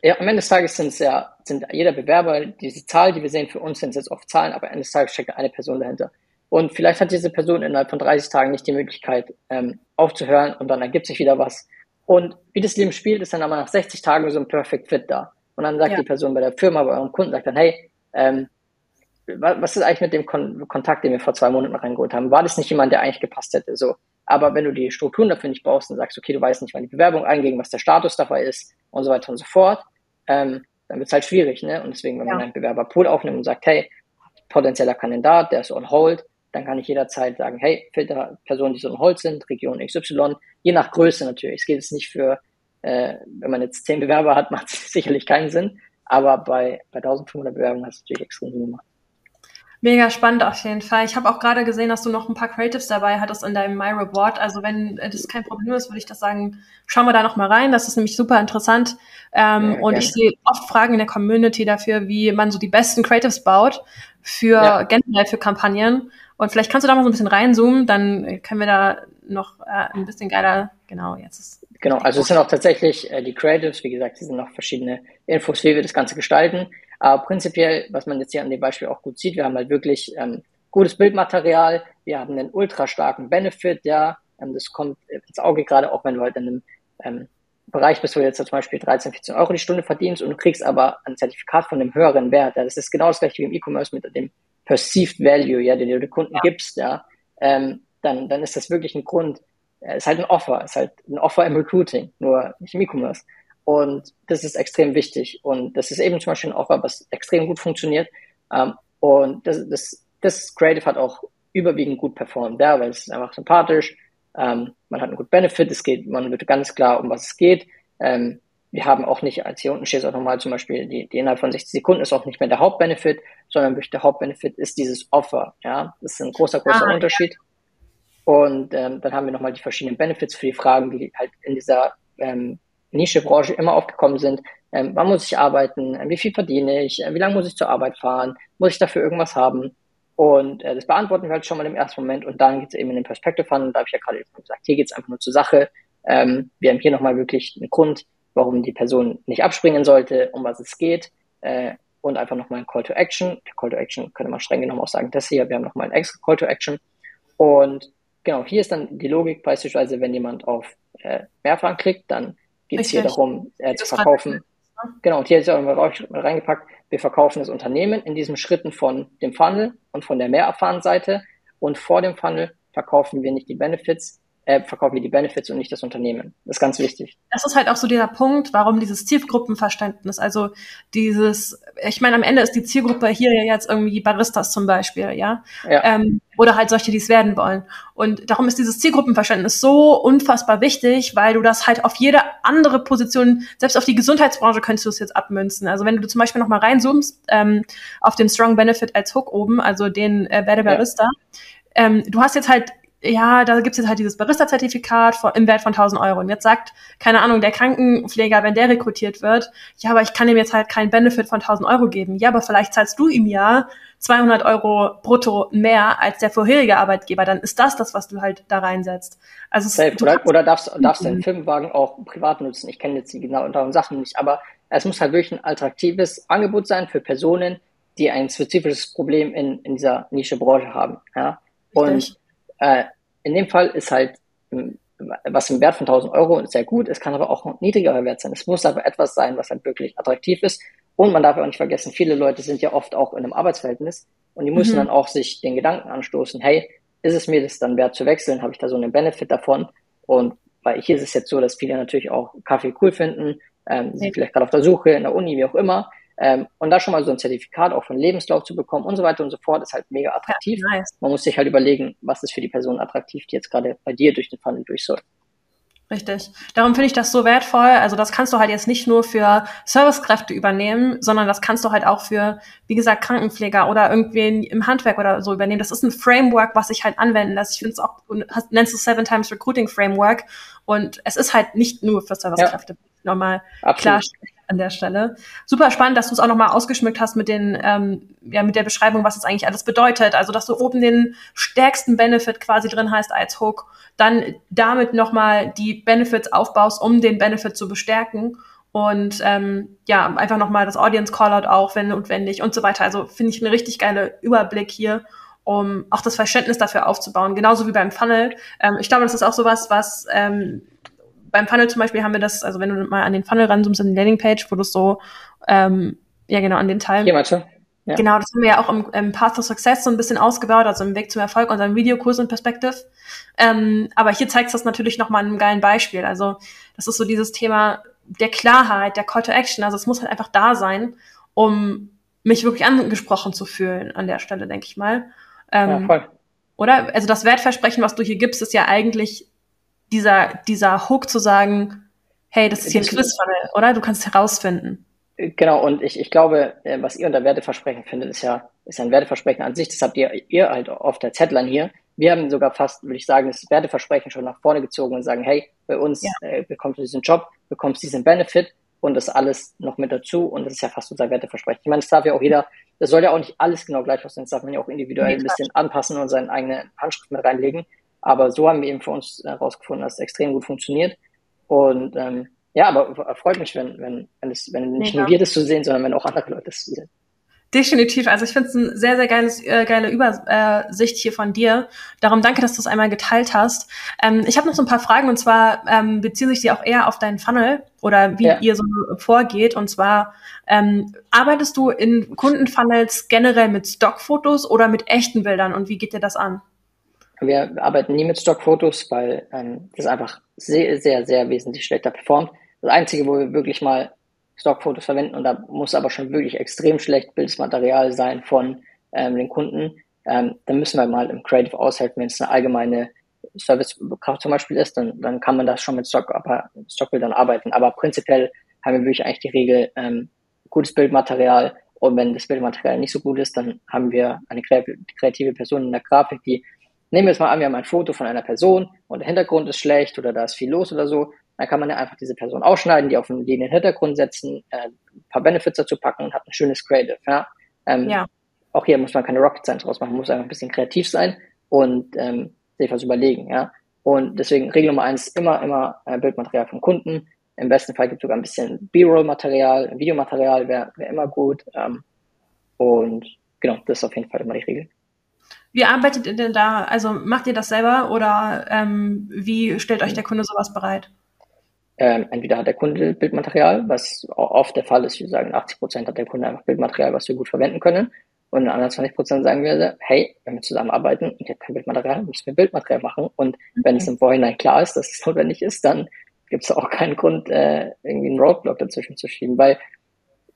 ja, am Ende des Tages sind es ja, sind jeder Bewerber, diese Zahl, die wir sehen, für uns sind es jetzt oft Zahlen, aber am Ende des Tages steckt eine Person dahinter. Und vielleicht hat diese Person innerhalb von 30 Tagen nicht die Möglichkeit, ähm, aufzuhören und dann ergibt sich wieder was. Und wie das Leben spielt, ist dann aber nach 60 Tagen so ein Perfect Fit da. Und dann sagt ja. die Person bei der Firma, bei eurem Kunden, sagt dann, hey, ähm, was ist eigentlich mit dem Kon Kontakt, den wir vor zwei Monaten reingeholt haben? War das nicht jemand, der eigentlich gepasst hätte? So, aber wenn du die Strukturen dafür nicht brauchst und sagst, okay, du weißt nicht, wann die Bewerbung einging, was der Status dabei ist und so weiter und so fort, ähm, dann wird es halt schwierig. Ne? Und deswegen, wenn ja. man einen Bewerberpool aufnimmt und sagt, hey, potenzieller Kandidat, der ist on hold, dann kann ich jederzeit sagen, hey, Filter Personen, die so on hold sind, Region XY, je nach Größe natürlich. Es geht jetzt nicht für, äh, wenn man jetzt zehn Bewerber hat, (laughs) macht es sicherlich keinen Sinn. Aber bei, bei 1500 Bewerbungen hast du natürlich extrem Sinn gemacht. Mega spannend auf jeden Fall. Ich habe auch gerade gesehen, dass du noch ein paar Creatives dabei hattest in deinem My Reward. Also wenn das kein Problem ist, würde ich das sagen, schauen wir da noch mal rein. Das ist nämlich super interessant. Ähm, ja, und ich sehe oft Fragen in der Community dafür, wie man so die besten Creatives baut für ja. generell für Kampagnen. Und vielleicht kannst du da mal so ein bisschen reinzoomen, dann können wir da noch äh, ein bisschen geiler, genau, jetzt ist. Genau, also es sind auch tatsächlich äh, die Creatives, wie gesagt, es sind noch verschiedene Infos, wie wir das Ganze gestalten. Aber prinzipiell, was man jetzt hier an dem Beispiel auch gut sieht, wir haben halt wirklich ähm, gutes Bildmaterial, wir haben einen ultra starken Benefit, ja, ähm, das kommt ins Auge gerade auch, wenn du halt in einem ähm, Bereich bist, wo du jetzt zum Beispiel 13, 14 Euro die Stunde verdienst und du kriegst aber ein Zertifikat von einem höheren Wert. Ja, das ist genau das gleiche wie im E-Commerce mit dem Perceived Value, ja, den du den Kunden ja. gibst, ja, ähm, dann, dann ist das wirklich ein Grund. Es ist halt ein Offer, es ist halt ein Offer im Recruiting, nur nicht im E-Commerce. Und das ist extrem wichtig. Und das ist eben zum Beispiel ein Offer, was extrem gut funktioniert. Ähm, und das, das, das Creative hat auch überwiegend gut performt, ja, weil es ist einfach sympathisch. Ähm, man hat einen guten Benefit, es geht, man wird ganz klar, um was es geht. Ähm, wir haben auch nicht, als hier unten steht es auch nochmal zum Beispiel, die, die innerhalb von 60 Sekunden ist auch nicht mehr der Hauptbenefit, sondern wirklich der Hauptbenefit ist dieses Offer. Ja, das ist ein großer, großer ah, Unterschied. Ja. Und ähm, dann haben wir nochmal die verschiedenen Benefits für die Fragen, die halt in dieser ähm, Nische-Branche immer aufgekommen sind. Ähm, wann muss ich arbeiten? Äh, wie viel verdiene ich? Äh, wie lange muss ich zur Arbeit fahren? Muss ich dafür irgendwas haben? Und äh, das beantworten wir halt schon mal im ersten Moment und dann geht es eben in den Perspective Funnel. Da habe ich ja gerade gesagt, hier geht es einfach nur zur Sache. Ähm, wir haben hier nochmal wirklich einen Grund, warum die Person nicht abspringen sollte, um was es geht. Äh, und einfach nochmal ein Call to Action. Der Call to Action könnte man streng genommen auch sagen, das hier, wir haben nochmal ein extra Call to Action. Und genau, hier ist dann die Logik beispielsweise, wenn jemand auf äh, Mehrfach klickt, dann geht es hier darum, äh, zu verkaufen. Genau, und hier ist auch mal reingepackt, wir verkaufen das Unternehmen in diesen Schritten von dem Funnel und von der Mehrerfahren-Seite und vor dem Funnel verkaufen wir nicht die Benefits, äh, verkaufen wir die Benefits und nicht das Unternehmen. Das ist ganz wichtig. Das ist halt auch so dieser Punkt, warum dieses Zielgruppenverständnis, also dieses, ich meine, am Ende ist die Zielgruppe hier jetzt irgendwie Baristas zum Beispiel, ja, ja. Ähm, oder halt solche, die es werden wollen. Und darum ist dieses Zielgruppenverständnis so unfassbar wichtig, weil du das halt auf jede andere Position, selbst auf die Gesundheitsbranche könntest du es jetzt abmünzen. Also wenn du zum Beispiel nochmal reinzoomst ähm, auf den Strong Benefit als Hook oben, also den äh, werde Barista, ja. ähm, du hast jetzt halt ja, da gibt's jetzt halt dieses Barista-Zertifikat im Wert von 1000 Euro. Und jetzt sagt, keine Ahnung, der Krankenpfleger, wenn der rekrutiert wird, ja, aber ich kann ihm jetzt halt keinen Benefit von 1000 Euro geben. Ja, aber vielleicht zahlst du ihm ja 200 Euro brutto mehr als der vorherige Arbeitgeber. Dann ist das das, was du halt da reinsetzt. Also Safe. Oder, oder darfst, darfst den Firmenwagen auch privat nutzen. Ich kenne jetzt die genauen Sachen nicht, aber es muss halt wirklich ein attraktives Angebot sein für Personen, die ein spezifisches Problem in, in dieser Nische-Branche haben. Ja? Und äh, in dem Fall ist halt ähm, was im Wert von 1000 Euro sehr gut. Es kann aber auch ein niedrigerer Wert sein. Es muss aber etwas sein, was halt wirklich attraktiv ist. Und man darf auch nicht vergessen, viele Leute sind ja oft auch in einem Arbeitsverhältnis und die müssen mhm. dann auch sich den Gedanken anstoßen, hey, ist es mir das dann wert zu wechseln? Habe ich da so einen Benefit davon? Und weil hier ist es jetzt so, dass viele natürlich auch Kaffee cool finden, ähm, sind vielleicht gerade auf der Suche in der Uni, wie auch immer. Ähm, und da schon mal so ein Zertifikat auch von Lebenslauf zu bekommen und so weiter und so fort, ist halt mega attraktiv. Ja, nice. Man muss sich halt überlegen, was ist für die Person attraktiv, die jetzt gerade bei dir durch den Funnel durch soll. Richtig. Darum finde ich das so wertvoll. Also das kannst du halt jetzt nicht nur für Servicekräfte übernehmen, sondern das kannst du halt auch für, wie gesagt, Krankenpfleger oder irgendwen im Handwerk oder so übernehmen. Das ist ein Framework, was ich halt anwenden lasse. Ich finde es auch, du nennst es Seven Times Recruiting Framework und es ist halt nicht nur für Servicekräfte. Ja. Nochmal klar an der Stelle. Super spannend, dass du es auch nochmal ausgeschmückt hast mit den, ähm, ja, mit der Beschreibung, was es eigentlich alles bedeutet. Also, dass du oben den stärksten Benefit quasi drin heißt als Hook, dann damit nochmal die Benefits aufbaust, um den Benefit zu bestärken. Und ähm, ja, einfach nochmal das Audience Callout auch, wenn notwendig und so weiter. Also finde ich einen richtig geile Überblick hier, um auch das Verständnis dafür aufzubauen. Genauso wie beim Funnel. Ähm, ich glaube, das ist auch sowas, was ähm, beim Funnel zum Beispiel haben wir das, also wenn du mal an den Funnel ranzoomst, an die Landingpage, wo du so, ähm, ja genau, an den Teil. Hier, warte. Ja. Genau, das haben wir ja auch im, im Path to Success so ein bisschen ausgebaut, also im Weg zum Erfolg, unserem Videokurs und Perspective. Ähm, aber hier zeigst du das natürlich nochmal in einem geilen Beispiel. Also das ist so dieses Thema der Klarheit, der Call to Action. Also es muss halt einfach da sein, um mich wirklich angesprochen zu fühlen an der Stelle, denke ich mal. Ähm, ja, voll. Oder? Also das Wertversprechen, was du hier gibst, ist ja eigentlich dieser, dieser Hook zu sagen, hey, das ist hier ein Quizfunnel, oder? Du kannst herausfinden. Genau, und ich, ich glaube, äh, was ihr unter Werteversprechen findet, ist ja, ist ein Werteversprechen an sich. Das habt ihr, ihr halt auf der Zettlern hier. Wir haben sogar fast, würde ich sagen, das Werteversprechen schon nach vorne gezogen und sagen, hey, bei uns ja. äh, bekommst du diesen Job, bekommst diesen Benefit und das alles noch mit dazu und das ist ja fast unser Werteversprechen. Ich meine, das darf ja auch jeder, das soll ja auch nicht alles genau gleich aussehen, das darf man ja auch individuell ein bisschen anpassen und seine eigene Handschrift mit reinlegen. Aber so haben wir eben für uns herausgefunden, dass es extrem gut funktioniert. Und ähm, ja, aber freut mich, wenn, wenn, wenn, es, wenn nicht nur wir das so sehen, sondern wenn auch andere Leute das so sehen. Definitiv. Also ich finde es ein sehr, sehr geiles, äh, geile Übersicht hier von dir. Darum danke, dass du es einmal geteilt hast. Ähm, ich habe noch so ein paar Fragen und zwar ähm, beziehen sich die auch eher auf deinen Funnel oder wie ja. ihr so vorgeht. Und zwar ähm, arbeitest du in Kundenfunnels generell mit Stockfotos oder mit echten Bildern und wie geht dir das an? Wir arbeiten nie mit Stockfotos, weil ähm, das einfach sehr, sehr, sehr wesentlich schlechter performt. Das Einzige, wo wir wirklich mal Stockfotos verwenden und da muss aber schon wirklich extrem schlecht Bildmaterial sein von ähm, den Kunden. Ähm, dann müssen wir mal im Creative aushalten, wenn es eine allgemeine Servicekraft zum Beispiel ist, dann, dann kann man das schon mit Stock, aber, Stockbildern arbeiten. Aber prinzipiell haben wir wirklich eigentlich die Regel, ähm, gutes Bildmaterial und wenn das Bildmaterial nicht so gut ist, dann haben wir eine kreative Person in der Grafik, die, nehmen wir es mal an, wir haben ein Foto von einer Person und der Hintergrund ist schlecht oder da ist viel los oder so, dann kann man ja einfach diese Person ausschneiden, die auf einen liegenden Hintergrund setzen, äh, ein paar Benefits dazu packen und hat ein schönes Creative. Ja? Ähm, ja. Auch hier muss man keine Rocket Science draus machen, muss einfach ein bisschen kreativ sein und ähm, sich was überlegen. Ja? Und deswegen Regel Nummer eins, immer, immer äh, Bildmaterial vom Kunden. Im besten Fall gibt es sogar ein bisschen B-Roll-Material, Videomaterial wäre wär immer gut. Ähm, und genau, das ist auf jeden Fall immer die Regel. Wie arbeitet ihr denn da? Also macht ihr das selber oder ähm, wie stellt euch der Kunde sowas bereit? Ähm, entweder hat der Kunde Bildmaterial, was oft der Fall ist, wir sagen 80 Prozent hat der Kunde einfach Bildmaterial, was wir gut verwenden können. Und in anderen 20 Prozent sagen wir, hey, wenn wir zusammenarbeiten und ich habe kein Bildmaterial, müssen wir Bildmaterial machen. Und wenn es im Vorhinein klar ist, dass es notwendig ist, dann gibt es auch keinen Grund, äh, irgendwie einen Roadblock dazwischen zu schieben. Weil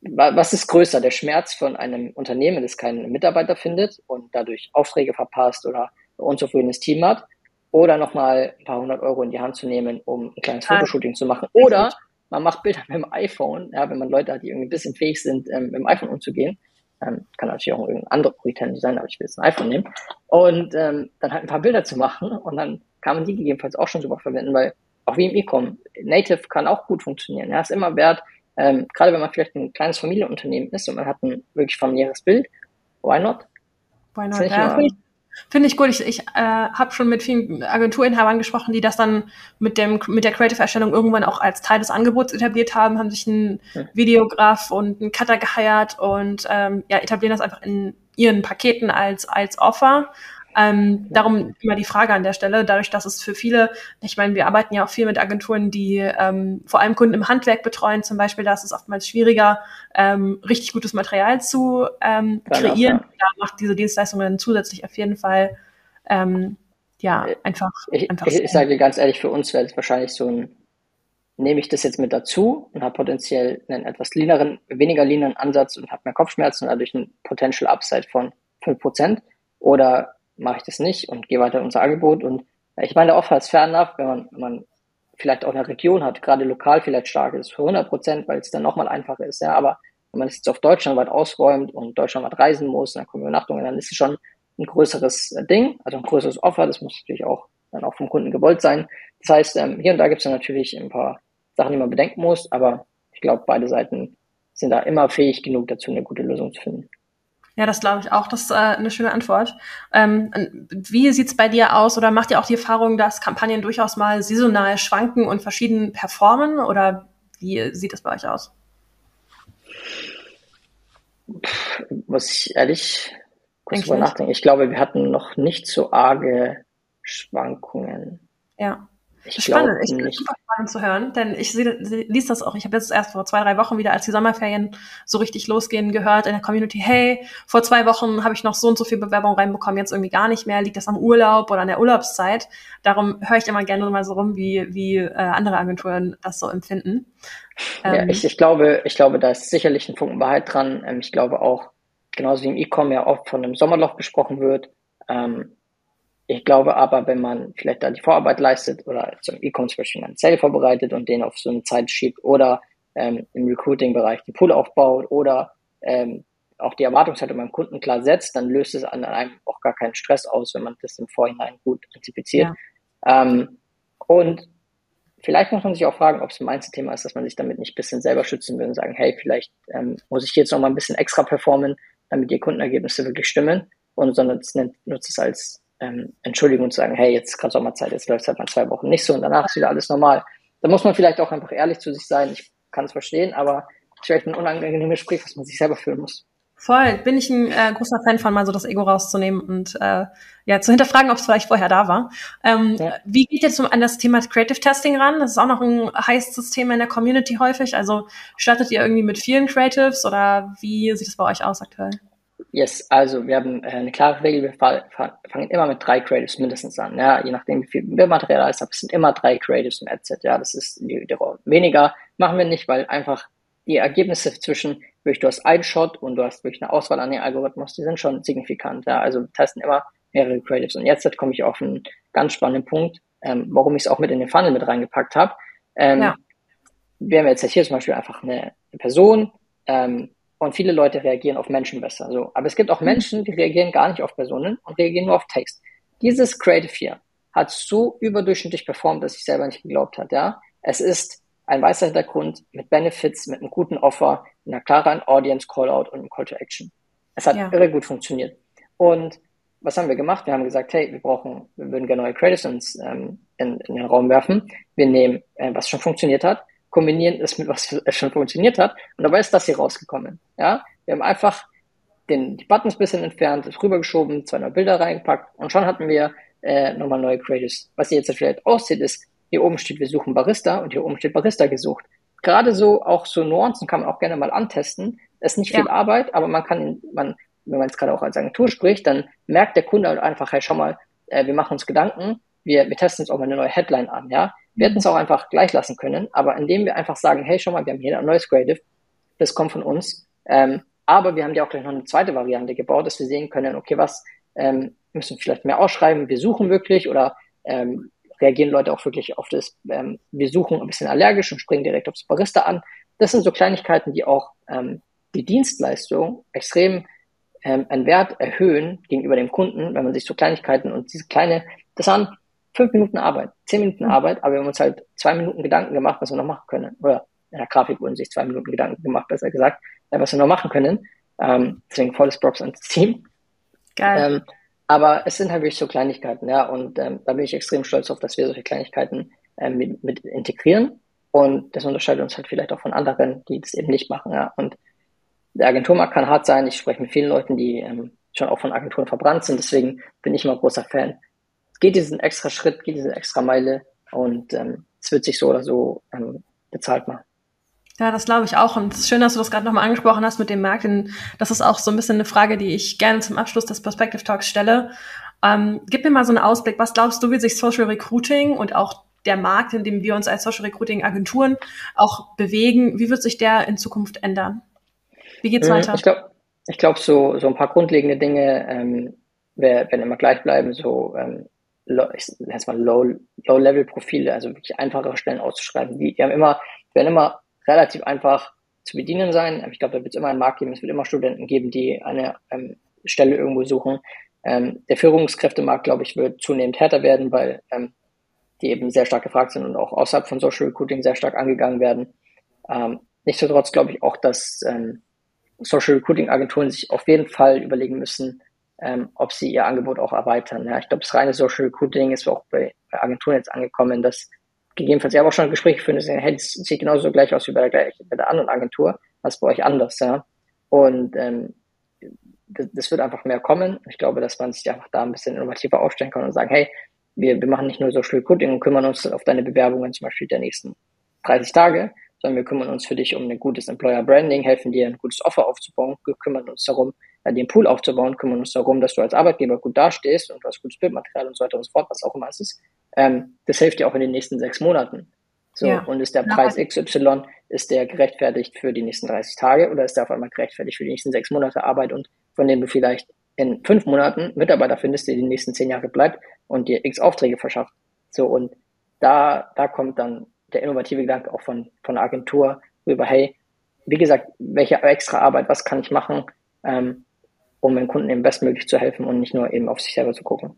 was ist größer, der Schmerz von einem Unternehmen, das keinen Mitarbeiter findet und dadurch Aufträge verpasst oder ein unzufriedenes Team hat, oder nochmal ein paar hundert Euro in die Hand zu nehmen, um ein kleines Fotoshooting zu machen. Oder man macht Bilder mit dem iPhone, ja, wenn man Leute hat, die irgendwie ein bisschen fähig sind, ähm, mit dem iPhone umzugehen. Ähm, kann natürlich auch irgendein anderer Proprietär sein, aber ich will jetzt ein iPhone nehmen. Und ähm, dann halt ein paar Bilder zu machen und dann kann man die gegebenenfalls auch schon super verwenden, weil auch wie im E-Com, Native kann auch gut funktionieren. Ja, ist immer wert, ähm, gerade wenn man vielleicht ein kleines Familienunternehmen ist und man hat ein wirklich familiäres Bild, why not? Why not? Ja, Finde ich gut. Ich, ich äh, habe schon mit vielen Agenturinhabern gesprochen, die das dann mit dem mit der Creative-Erstellung irgendwann auch als Teil des Angebots etabliert haben, haben sich einen Videograf und einen Cutter geheiert und ähm, ja, etablieren das einfach in ihren Paketen als als Offer ähm, darum immer die Frage an der Stelle, dadurch, dass es für viele, ich meine, wir arbeiten ja auch viel mit Agenturen, die ähm, vor allem Kunden im Handwerk betreuen, zum Beispiel, da ist es oftmals schwieriger, ähm, richtig gutes Material zu ähm, kreieren. Da macht diese Dienstleistung dann zusätzlich auf jeden Fall ähm, ja einfach. Ich, einfach ich, ich sage dir ganz ehrlich, für uns wäre es wahrscheinlich so ein nehme ich das jetzt mit dazu und habe potenziell einen etwas leaneren, weniger leaneren Ansatz und habe mehr Kopfschmerzen und dadurch ein Potential Upside von 5%? Oder mache ich das nicht und gehe weiter unser Angebot. Und ich meine, der Offer ist fair wenn man, wenn man vielleicht auch eine Region hat, gerade lokal vielleicht stark ist, für 100 Prozent, weil es dann nochmal einfacher ist. Ja, aber wenn man es jetzt auf Deutschland weit ausräumt und Deutschland weit reisen muss, dann kommen Übernachtungen, dann ist es schon ein größeres Ding, also ein größeres Offer. Das muss natürlich auch dann auch vom Kunden gewollt sein. Das heißt, ähm, hier und da gibt es natürlich ein paar Sachen, die man bedenken muss, aber ich glaube, beide Seiten sind da immer fähig genug dazu, eine gute Lösung zu finden. Ja, das glaube ich auch. Das ist äh, eine schöne Antwort. Ähm, wie sieht's bei dir aus oder macht ihr auch die Erfahrung, dass Kampagnen durchaus mal saisonal schwanken und verschieden performen? Oder wie sieht es bei euch aus? Muss ich ehrlich kurz drüber nachdenken. Ich glaube, wir hatten noch nicht so arge Schwankungen. Ja. Ich finde super spannend zu hören, denn ich liest das auch. Ich habe jetzt erst vor zwei, drei Wochen wieder, als die Sommerferien so richtig losgehen, gehört in der Community, hey, vor zwei Wochen habe ich noch so und so viel Bewerbung reinbekommen, jetzt irgendwie gar nicht mehr. Liegt das am Urlaub oder an der Urlaubszeit? Darum höre ich immer gerne mal so rum, wie, wie äh, andere Agenturen das so empfinden. Ähm, ja, ich, ich glaube, ich glaube, da ist sicherlich ein Funken Wahrheit dran. Ähm, ich glaube auch, genauso wie im E-Com ja oft von einem Sommerloch gesprochen wird, ähm, ich glaube aber, wenn man vielleicht da die Vorarbeit leistet oder zum E-Com zum Beispiel einen Sale vorbereitet und den auf so eine Zeit schiebt oder ähm, im Recruiting-Bereich den Pool aufbaut oder ähm, auch die Erwartungshaltung beim Kunden klar setzt, dann löst es an einem auch gar keinen Stress aus, wenn man das im Vorhinein gut antizipiert. Ja. Ähm, und vielleicht muss man sich auch fragen, ob es ein Mindset-Thema ist, dass man sich damit nicht ein bisschen selber schützen will und sagen, hey, vielleicht ähm, muss ich jetzt noch mal ein bisschen extra performen, damit die Kundenergebnisse wirklich stimmen und sondern nutzt es als ähm, Entschuldigung zu sagen, hey, jetzt ist gerade Sommerzeit, jetzt läuft es halt mal zwei Wochen nicht so und danach ist wieder alles normal. Da muss man vielleicht auch einfach ehrlich zu sich sein. Ich kann es verstehen, aber es ist vielleicht ein unangenehmes Gespräch, was man sich selber führen muss. Voll, bin ich ein äh, großer Fan von, mal so das Ego rauszunehmen und äh, ja zu hinterfragen, ob es vielleicht vorher da war. Ähm, ja. Wie geht ihr zum, an das Thema Creative Testing ran? Das ist auch noch ein heißes Thema in der Community häufig. Also startet ihr irgendwie mit vielen Creatives oder wie sieht es bei euch aus aktuell? Yes, also wir haben äh, eine klare Regel, wir fangen immer mit drei Creatives mindestens an. Ja, je nachdem, wie viel Bildmaterial da ist, aber es sind immer drei Creatives im Adset. Ja, das ist die, die weniger machen wir nicht, weil einfach die Ergebnisse zwischen wirklich du hast einen Shot und du hast wirklich eine Auswahl an den Algorithmus, die sind schon signifikant. Ja, also wir testen immer mehrere Creatives. Und jetzt komme ich auf einen ganz spannenden Punkt, ähm, warum ich es auch mit in den Funnel mit reingepackt habe. Ähm, ja. Wir haben jetzt hier zum Beispiel einfach eine, eine Person, ähm, und viele Leute reagieren auf Menschen besser. So. Aber es gibt auch mhm. Menschen, die reagieren gar nicht auf Personen und reagieren nur auf Text. Dieses Creative hier hat so überdurchschnittlich performt, dass ich selber nicht geglaubt hat. Ja, es ist ein weißer Hintergrund mit Benefits, mit einem guten Offer, einer klaren Audience Callout und einem Call to Action. Es hat ja. irre gut funktioniert. Und was haben wir gemacht? Wir haben gesagt, hey, wir brauchen, wir würden gerne neue Credits ins, ähm, in, in den Raum werfen. Wir nehmen, äh, was schon funktioniert hat, kombinieren es mit was schon funktioniert hat. Und dabei ist das hier rausgekommen. Ja, wir haben einfach den, die Buttons ein bisschen entfernt, rübergeschoben, zwei neue Bilder reingepackt und schon hatten wir äh, nochmal neue Creatives. Was ihr jetzt vielleicht aussieht, ist, hier oben steht, wir suchen Barista und hier oben steht Barista gesucht. Gerade so, auch so Nuancen kann man auch gerne mal antesten. Das ist nicht viel ja. Arbeit, aber man kann, man, wenn man jetzt gerade auch als Agentur spricht, dann merkt der Kunde halt einfach, hey, schau mal, äh, wir machen uns Gedanken, wir, wir testen jetzt auch mal eine neue Headline an, ja. Wir hätten es auch einfach gleich lassen können, aber indem wir einfach sagen, hey, schau mal, wir haben hier ein neues Creative, das kommt von uns, ähm, aber wir haben ja auch gleich noch eine zweite Variante gebaut, dass wir sehen können, okay, was ähm, müssen vielleicht mehr ausschreiben, wir suchen wirklich oder ähm, reagieren Leute auch wirklich auf das, ähm, wir suchen ein bisschen allergisch und springen direkt aufs Barista an. Das sind so Kleinigkeiten, die auch ähm, die Dienstleistung extrem ähm, einen Wert erhöhen gegenüber dem Kunden, wenn man sich so Kleinigkeiten und diese kleine, das waren fünf Minuten Arbeit, zehn Minuten mhm. Arbeit, aber wir haben uns halt zwei Minuten Gedanken gemacht, was wir noch machen können. Oder in der Grafik wurden sich zwei Minuten Gedanken gemacht, besser gesagt, äh, was wir noch machen können. Ähm, deswegen volles Props ans Team. Geil. Ähm, aber es sind halt wirklich so Kleinigkeiten, ja, und ähm, da bin ich extrem stolz auf, dass wir solche Kleinigkeiten ähm, mit, mit integrieren. Und das unterscheidet uns halt vielleicht auch von anderen, die das eben nicht machen, ja. Und der Agenturmarkt kann hart sein. Ich spreche mit vielen Leuten, die ähm, schon auch von Agenturen verbrannt sind. Deswegen bin ich immer großer Fan, geht diesen extra Schritt, geht diese extra Meile und ähm, es wird sich so oder so ähm, bezahlt machen. Ja, das glaube ich auch. Und es ist schön, dass du das gerade nochmal angesprochen hast mit dem Markt. Denn das ist auch so ein bisschen eine Frage, die ich gerne zum Abschluss des Perspective Talks stelle. Ähm, gib mir mal so einen Ausblick. Was glaubst du, wie sich Social Recruiting und auch der Markt, in dem wir uns als Social Recruiting Agenturen auch bewegen, wie wird sich der in Zukunft ändern? Wie geht's mhm, weiter? Ich glaube, ich glaub, so, so ein paar grundlegende Dinge ähm, werden immer gleich bleiben. So ähm, ich Low-Level-Profile, also wirklich einfachere Stellen auszuschreiben. Die, die haben immer, werden immer relativ einfach zu bedienen sein. Ich glaube, da wird es immer einen Markt geben, es wird immer Studenten geben, die eine ähm, Stelle irgendwo suchen. Ähm, der Führungskräftemarkt, glaube ich, wird zunehmend härter werden, weil ähm, die eben sehr stark gefragt sind und auch außerhalb von Social Recruiting sehr stark angegangen werden. Ähm, nichtsdestotrotz glaube ich auch, dass ähm, Social Recruiting Agenturen sich auf jeden Fall überlegen müssen, ähm, ob sie ihr Angebot auch erweitern. Ja, ich glaube, das reine Social Recruiting ist auch bei, bei Agenturen jetzt angekommen, dass gegebenenfalls, ich habe auch schon Gespräche geführt, dass hey, das sieht genauso gleich aus wie bei der, bei der anderen Agentur, was bei euch anders, ja. Und ähm, das, das wird einfach mehr kommen. Ich glaube, dass man sich einfach da ein bisschen innovativer aufstellen kann und sagen, hey, wir, wir machen nicht nur Social Recruiting und kümmern uns auf deine Bewerbungen zum Beispiel der nächsten 30 Tage, sondern wir kümmern uns für dich um ein gutes Employer Branding, helfen dir ein gutes Offer aufzubauen, wir kümmern uns darum, den Pool aufzubauen, kümmern uns darum, dass du als Arbeitgeber gut dastehst und du hast gutes Bildmaterial und so weiter und so fort, was auch immer es ist. Ähm, das hilft dir auch in den nächsten sechs Monaten. So, ja. und ist der Preis XY, ist der gerechtfertigt für die nächsten 30 Tage oder ist der auf einmal gerechtfertigt für die nächsten sechs Monate Arbeit und von dem du vielleicht in fünf Monaten Mitarbeiter findest, der die nächsten zehn Jahre bleibt und dir x Aufträge verschafft. So, und da, da kommt dann der innovative Gedanke auch von, von der Agentur, drüber, hey, wie gesagt, welche extra Arbeit, was kann ich machen, ähm, um den Kunden eben bestmöglich zu helfen und nicht nur eben auf sich selber zu gucken.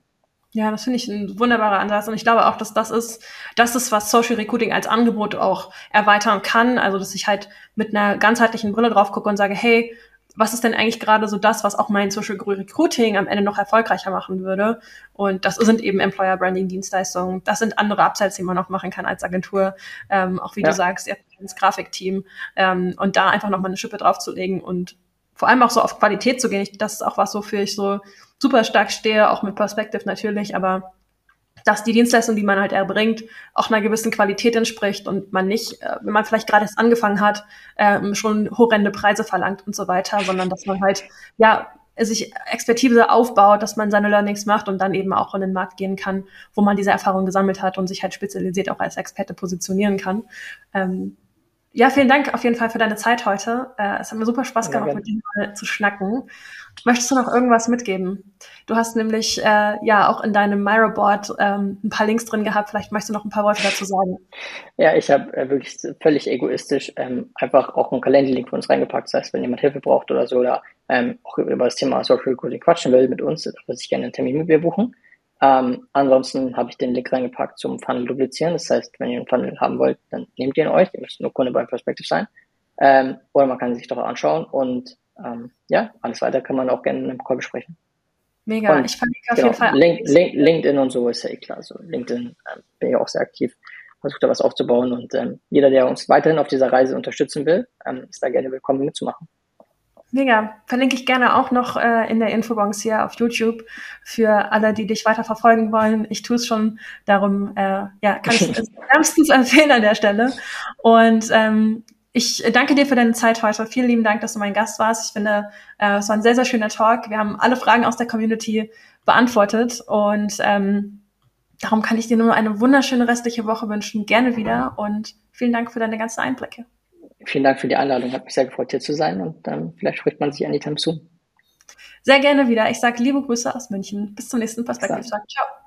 Ja, das finde ich ein wunderbarer Ansatz. Und ich glaube auch, dass das ist, das ist, was Social Recruiting als Angebot auch erweitern kann. Also, dass ich halt mit einer ganzheitlichen Brille drauf gucke und sage, hey, was ist denn eigentlich gerade so das, was auch mein Social Recruiting am Ende noch erfolgreicher machen würde? Und das sind eben Employer Branding Dienstleistungen. Das sind andere Upsides, die man noch machen kann als Agentur. Ähm, auch wie ja. du sagst, ihr habt ins Grafikteam. Ähm, und da einfach noch mal eine Schippe draufzulegen und vor allem auch so auf Qualität zu gehen. Ich, das ist auch was, wofür ich so super stark stehe, auch mit Perspective natürlich, aber dass die Dienstleistung, die man halt erbringt, auch einer gewissen Qualität entspricht und man nicht, äh, wenn man vielleicht gerade erst angefangen hat, äh, schon horrende Preise verlangt und so weiter, sondern dass man halt, ja, sich Expertise aufbaut, dass man seine Learnings macht und dann eben auch in den Markt gehen kann, wo man diese Erfahrung gesammelt hat und sich halt spezialisiert auch als Experte positionieren kann. Ähm, ja, vielen Dank auf jeden Fall für deine Zeit heute. Äh, es hat mir super Spaß gemacht, mit dir mal zu schnacken. Möchtest du noch irgendwas mitgeben? Du hast nämlich äh, ja auch in deinem Miro-Board ähm, ein paar Links drin gehabt. Vielleicht möchtest du noch ein paar Worte dazu sagen. Ja, ich habe äh, wirklich völlig egoistisch ähm, einfach auch einen Kalenderlink für uns reingepackt. Das heißt, wenn jemand Hilfe braucht oder so oder ähm, auch über das Thema Social Recruiting quatschen will mit uns, darf er sich gerne einen Termin mit mir buchen. Ähm, ansonsten habe ich den Link reingepackt zum Funnel duplizieren. Das heißt, wenn ihr einen Funnel haben wollt, dann nehmt ihr ihn euch. Ihr müsst nur Kunde bei Perspective sein. Ähm, oder man kann sich doch anschauen und ähm, ja, alles weiter kann man auch gerne in einem Call besprechen. Mega, und, ich verlinke auf genau, jeden Fall. Link, Link, LinkedIn und so ist ja eh klar. Also LinkedIn ähm, bin ich auch sehr aktiv, versuche da was aufzubauen und ähm, jeder, der uns weiterhin auf dieser Reise unterstützen will, ähm, ist da gerne willkommen mitzumachen. Mega. Verlinke ich gerne auch noch äh, in der Infobox hier auf YouTube für alle, die dich weiter verfolgen wollen. Ich tue es schon, darum äh, ja, kann ich (laughs) es wärmstens empfehlen an der Stelle. Und ähm, ich danke dir für deine Zeit heute. Vielen lieben Dank, dass du mein Gast warst. Ich finde, äh, es war ein sehr, sehr schöner Talk. Wir haben alle Fragen aus der Community beantwortet und ähm, darum kann ich dir nur eine wunderschöne restliche Woche wünschen. Gerne wieder und vielen Dank für deine ganzen Einblicke. Vielen Dank für die Einladung. Hat mich sehr gefreut, hier zu sein und ähm, vielleicht spricht man sich anytime soon. Sehr gerne wieder. Ich sage liebe Grüße aus München. Bis zum nächsten Perspektiv. Ciao.